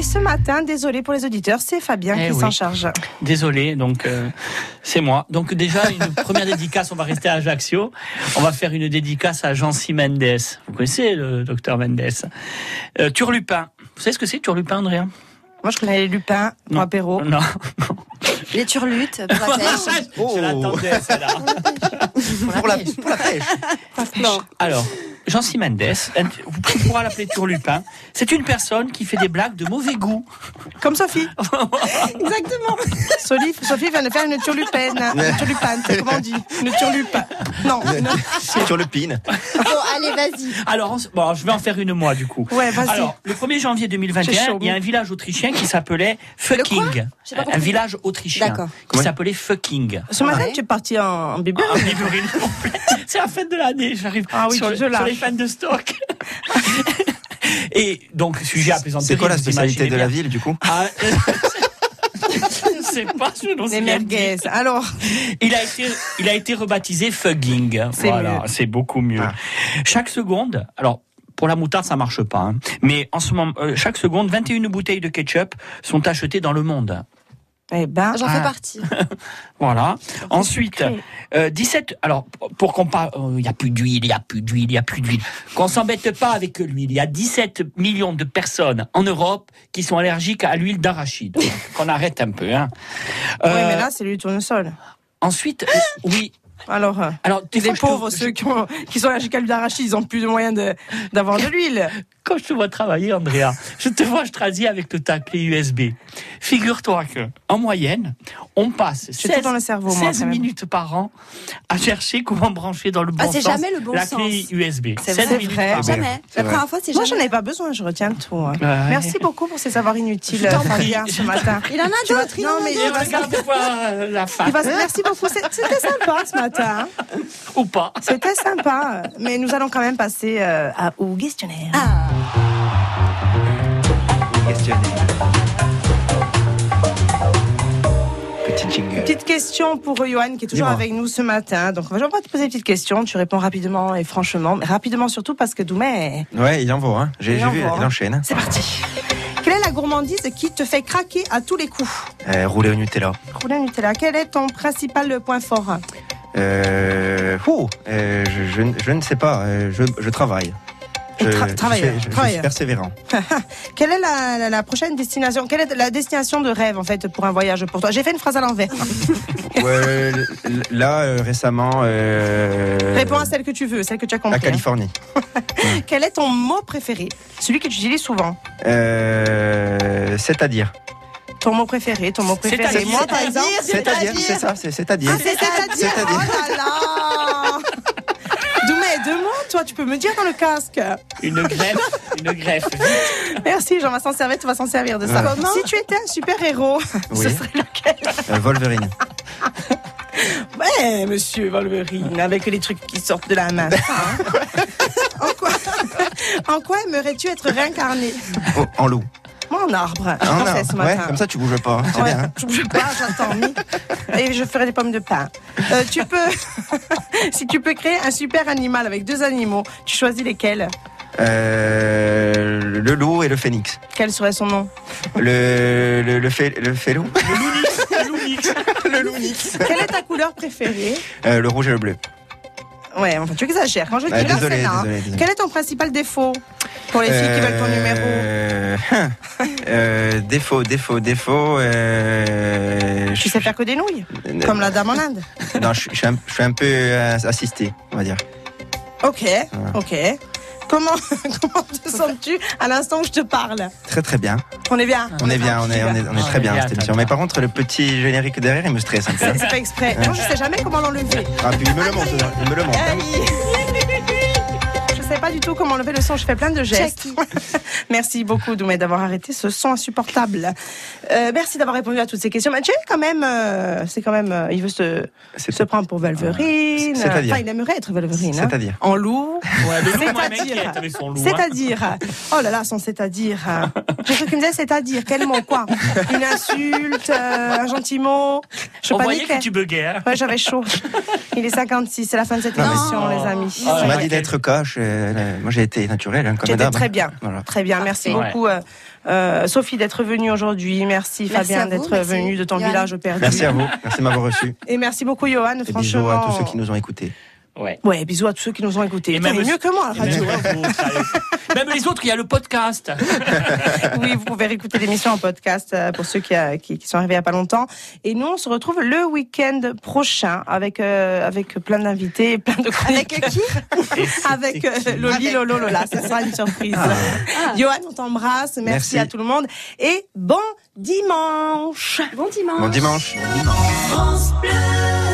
Speaker 3: Et ce matin, désolé pour les auditeurs, c'est Fabien
Speaker 4: Eh
Speaker 3: qui
Speaker 4: oui.
Speaker 3: s'en charge.
Speaker 4: Désolé, donc euh, c'est moi. Donc déjà une première dédicace, on va rester à Ajaccio. On va faire une dédicace à Jean-C Mendes. Vous connaissez le docteur Mendes? Euh, Turlupin. Vous savez ce que c'est Turlupin, Andrea?
Speaker 3: Moi, je connais les lupins pour
Speaker 4: Non.
Speaker 3: apéro.
Speaker 4: Non.
Speaker 5: Les turlutes pour la pêche.
Speaker 4: Je l'attendais, celle-là.
Speaker 6: Pour la, pour la pêche.
Speaker 5: Non.
Speaker 4: Alors, Jean-C Mendes, vous pourrez l'appeler Turlupin. C'est une personne qui fait des blagues de mauvais goût.
Speaker 3: Comme Sophie. Exactement. Sophie, Sophie vient de faire une turlupine. Une turlupane, c'est comment on dit Une turlupe. Non. une-
Speaker 6: pin.
Speaker 5: Bon, allez, vas-y.
Speaker 4: Alors, on- bon, je vais en faire une moi du coup.
Speaker 3: Ouais, vas-y.
Speaker 4: Alors, le 1er janvier
Speaker 3: J'ai
Speaker 4: 2021,
Speaker 3: chaud.
Speaker 4: il y a un village autrichien qui s'appelait Fucking. Un village autrichien
Speaker 5: D'accord.
Speaker 4: qui s'appelait Fucking.
Speaker 3: Ce matin, tu es parti en, en.
Speaker 4: Ah, Biberine. C'est la fête de l'année, j'arrive
Speaker 3: Ah oui,
Speaker 4: sur, le- fans de stock. Et donc, sujet à plaisanterie.
Speaker 6: C'est quoi la spécialité de la ville, du coup
Speaker 4: Ah, Je ne sais pas, je
Speaker 3: Les
Speaker 4: rien
Speaker 3: merguez. Alors,
Speaker 4: Il a été, il a été rebaptisé Fugging.
Speaker 3: C'est
Speaker 4: Voilà,
Speaker 3: mieux.
Speaker 4: c'est beaucoup mieux.
Speaker 6: Ah.
Speaker 4: Chaque seconde, alors. Pour la moutarde, ça marche pas. hein. Mais en ce moment, euh, chaque seconde, 21 bouteilles de ketchup sont achetées dans le monde.
Speaker 3: Eh ben,
Speaker 5: J'en
Speaker 4: Ah.
Speaker 5: fais partie.
Speaker 4: Voilà. Ensuite, euh, 17. Alors, pour qu'on parle, euh, il y a plus d'huile, il y a plus d'huile, il y a plus d'huile. Qu'on s'embête pas avec l'huile. Il y a 17 millions de personnes en Europe qui sont allergiques à l'huile d'arachide. Qu'on arrête un peu. Hein.
Speaker 3: oui,
Speaker 4: Euh,
Speaker 3: mais là, c'est lui tournesol.
Speaker 4: Ensuite, euh, oui.
Speaker 3: Alors, euh,
Speaker 4: Alors,
Speaker 3: les
Speaker 4: te-
Speaker 3: pauvres, ceux qui, ont- qui sont allergiques à l'huile d'arachide, ils ont plus de moyens d'avoir de l'huile.
Speaker 4: Quand je te vois travailler, Andrea, je te vois, je traduis avec le ta clé USB. Figure-toi que, en moyenne, on passe
Speaker 3: J'ai
Speaker 4: 16,
Speaker 3: tout dans le cerveau, moi,
Speaker 4: 16
Speaker 3: quand même.
Speaker 4: minutes par an à chercher comment brancher dans le bon
Speaker 5: Ah,
Speaker 4: sens
Speaker 5: jamais le bon
Speaker 4: la
Speaker 5: sens.
Speaker 4: clé USB.
Speaker 5: C'est
Speaker 4: 16
Speaker 5: vrai.
Speaker 4: minutes
Speaker 3: vrai.
Speaker 4: par an.
Speaker 5: Jamais.
Speaker 6: C'est
Speaker 5: La première fois, c'est
Speaker 3: Moi, j'en
Speaker 5: jamais.
Speaker 3: ai pas besoin, je retiens tout. hein.
Speaker 4: Ouais.
Speaker 3: Merci beaucoup pour ces savoirs inutiles,
Speaker 4: Je t'en
Speaker 3: Fabien, ce matin.
Speaker 5: Il en a d'autres, il en a d'autres.
Speaker 4: la
Speaker 3: Merci beaucoup. C'est- C'était sympa ce matin. Hein.
Speaker 4: Ou pas.
Speaker 3: C'était sympa. Mais nous allons quand même passer euh, à, au questionnaire.
Speaker 5: Ah,
Speaker 6: Questionnaire.
Speaker 3: Petite question pour Johan qui est toujours avec nous ce matin. Donc, on va te poser une petite question. Tu réponds rapidement et franchement. Mais rapidement surtout parce que Doumé.
Speaker 6: Ouais, il envoie, hein. J'ai vu,
Speaker 3: envoie,
Speaker 6: il
Speaker 3: hein.
Speaker 6: enchaîne.
Speaker 3: C'est parti. Quelle est la gourmandise qui te fait craquer à tous les coups?
Speaker 6: Euh, rouler au Nutella.
Speaker 3: Rouler au Nutella. Quel est ton principal point fort?
Speaker 6: Euh, ouh, euh, je, je ne- je ne sais pas, euh, je, je travaille. Je,
Speaker 3: tra- travaille,
Speaker 6: suis- je- je
Speaker 3: travaille.
Speaker 6: suis persévérant.
Speaker 3: Quelle est la, la- la prochaine destination? Quelle est la destination de rêve en fait pour un voyage pour toi? J'ai fait une phrase à l'envers.
Speaker 6: Ouais, là, euh, récemment,
Speaker 3: Réponds à celle que tu veux, celle que tu as compris.
Speaker 6: la
Speaker 3: hein.
Speaker 6: Californie.
Speaker 3: Quel est ton mot préféré? Celui que tu utilises souvent.
Speaker 6: Euh, C'est-à-dire.
Speaker 3: Ton mot préféré, ton mot préféré.
Speaker 6: C'est-à-dire.
Speaker 3: Moi, par exemple,
Speaker 6: C'est-à-dire, c'est ça, c'est c'est-à-dire.
Speaker 3: Ah, c'est c'est-à-dire. Oh là là Doumé, deux mots, toi, tu peux me dire dans le casque.
Speaker 4: Une greffe, une greffe.
Speaker 3: Merci, j'en vais s'en servir, tu vas s'en servir de ça.
Speaker 6: Ouais.
Speaker 3: Comment Si tu étais un super-héros,
Speaker 6: Oui.
Speaker 3: ce serait lequel?
Speaker 6: Euh, Wolverine.
Speaker 3: Ouais, monsieur Wolverine, avec les trucs qui sortent de la main. Hein en quoi, en quoi aimerais-tu être réincarné?
Speaker 6: Oh, en loup.
Speaker 3: Moi, en arbre. Je pensais
Speaker 6: arbre.
Speaker 3: ce
Speaker 6: Ouais,
Speaker 3: matin.
Speaker 6: comme ça, tu bouges pas. C'est
Speaker 3: Ouais,
Speaker 6: bien. hein.
Speaker 3: Je bouge pas, j'attends. Et je ferai des pommes de pain. Euh, tu peux, si tu peux créer un super animal avec deux animaux, tu choisis lesquels?
Speaker 6: Euh, le loup et le phénix.
Speaker 3: Quel serait son nom?
Speaker 6: Le, le, le, fé, le félou
Speaker 4: Le lounix.
Speaker 6: Le lounix.
Speaker 3: Quelle est ta couleur préférée?
Speaker 6: Euh, le rouge et le bleu.
Speaker 3: Ouais, enfin, tu exagères. Quand je dis
Speaker 6: Ouais,
Speaker 3: là,
Speaker 6: désolé,
Speaker 3: là.
Speaker 6: désolé, désolé.
Speaker 3: Quel est ton principal défaut pour les filles qui veulent ton numéro
Speaker 6: Euh, euh, défaut, défaut, défaut. Euh,
Speaker 3: Tu sais faire que des nouilles
Speaker 6: je-
Speaker 3: Comme la dame en Inde
Speaker 6: Non, je, je suis un, je suis un peu euh, assisté, on va dire.
Speaker 3: Ok, ok. Comment, comment te sens-tu à l'instant où je te parle
Speaker 6: Très très bien.
Speaker 3: On est bien
Speaker 6: On est bien, on est, on est, on est
Speaker 4: Ah,
Speaker 6: très bien
Speaker 4: bien,
Speaker 6: cette émission. Mais par contre, le petit générique derrière, il me stresse un peu.
Speaker 3: C'est pas exprès. Moi, je sais jamais comment l'enlever.
Speaker 6: Ah, puis il me le monte, il me le monte. Hein.
Speaker 3: Pas du tout comment enlever le son. Je fais plein de gestes. merci beaucoup, Doumé, d'avoir arrêté ce son insupportable. Euh, merci d'avoir répondu à toutes ces questions. Es quand même, euh, c'est quand même, euh, il veut se, se prendre pour Wolverine.
Speaker 6: C'est-à-dire
Speaker 3: Enfin, il aimerait être Wolverine. hein.
Speaker 6: C'est-à-dire
Speaker 3: En loup.
Speaker 4: Ouais, le loup,
Speaker 3: C'est-à-dire.
Speaker 4: hein.
Speaker 3: C'est-à-dire. Oh là là, son c'est-à-dire. J'ai cru qu'il me disait c'est-à-dire. Quel mot, quoi? Une insulte, euh, un gentil mot. Je
Speaker 4: On voyait
Speaker 3: paniquais.
Speaker 4: que tu buguais. hein.
Speaker 3: Ouais, j'avais chaud. Il est 56, c'est la fin de cette émission, les amis.
Speaker 6: Tu m'as dit d'être euh, moi, j'ai été naturel, hein, comme
Speaker 3: J'étais
Speaker 6: d'hab.
Speaker 3: très bien.
Speaker 6: Voilà.
Speaker 3: Très bien, merci beaucoup euh, euh, Sophie d'être venue aujourd'hui. Merci,
Speaker 6: Merci
Speaker 3: Fabien d'être venu de ton village perdu.
Speaker 6: Merci à vous. Merci de m'avoir reçu.
Speaker 3: Et merci beaucoup Johan,
Speaker 6: Et
Speaker 3: franchement.
Speaker 6: bisous à tous ceux qui nous ont écoutés.
Speaker 4: Ouais.
Speaker 3: Ouais, bisous à tous ceux qui nous ont écoutés.
Speaker 4: Et même
Speaker 3: mieux que moi, la radio.
Speaker 4: même les autres, allez. Même les autres, il y a le podcast.
Speaker 3: oui, vous pouvez réécouter l'émission en podcast euh, pour ceux qui, euh, qui, qui sont arrivés il n'y a pas longtemps. Et nous, on se retrouve le week-end prochain avec, euh, avec plein d'invités plein de chroniques.
Speaker 5: Avec qui?
Speaker 3: Avec euh, Loli, Lolo, Lola. Ce sera une surprise. Johan, on t'embrasse. Merci,
Speaker 6: Merci.
Speaker 3: à tout le monde. Et bon dimanche.
Speaker 5: Bon dimanche.
Speaker 6: Bon dimanche.
Speaker 14: France Bleu.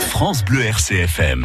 Speaker 15: France Bleu RCFM.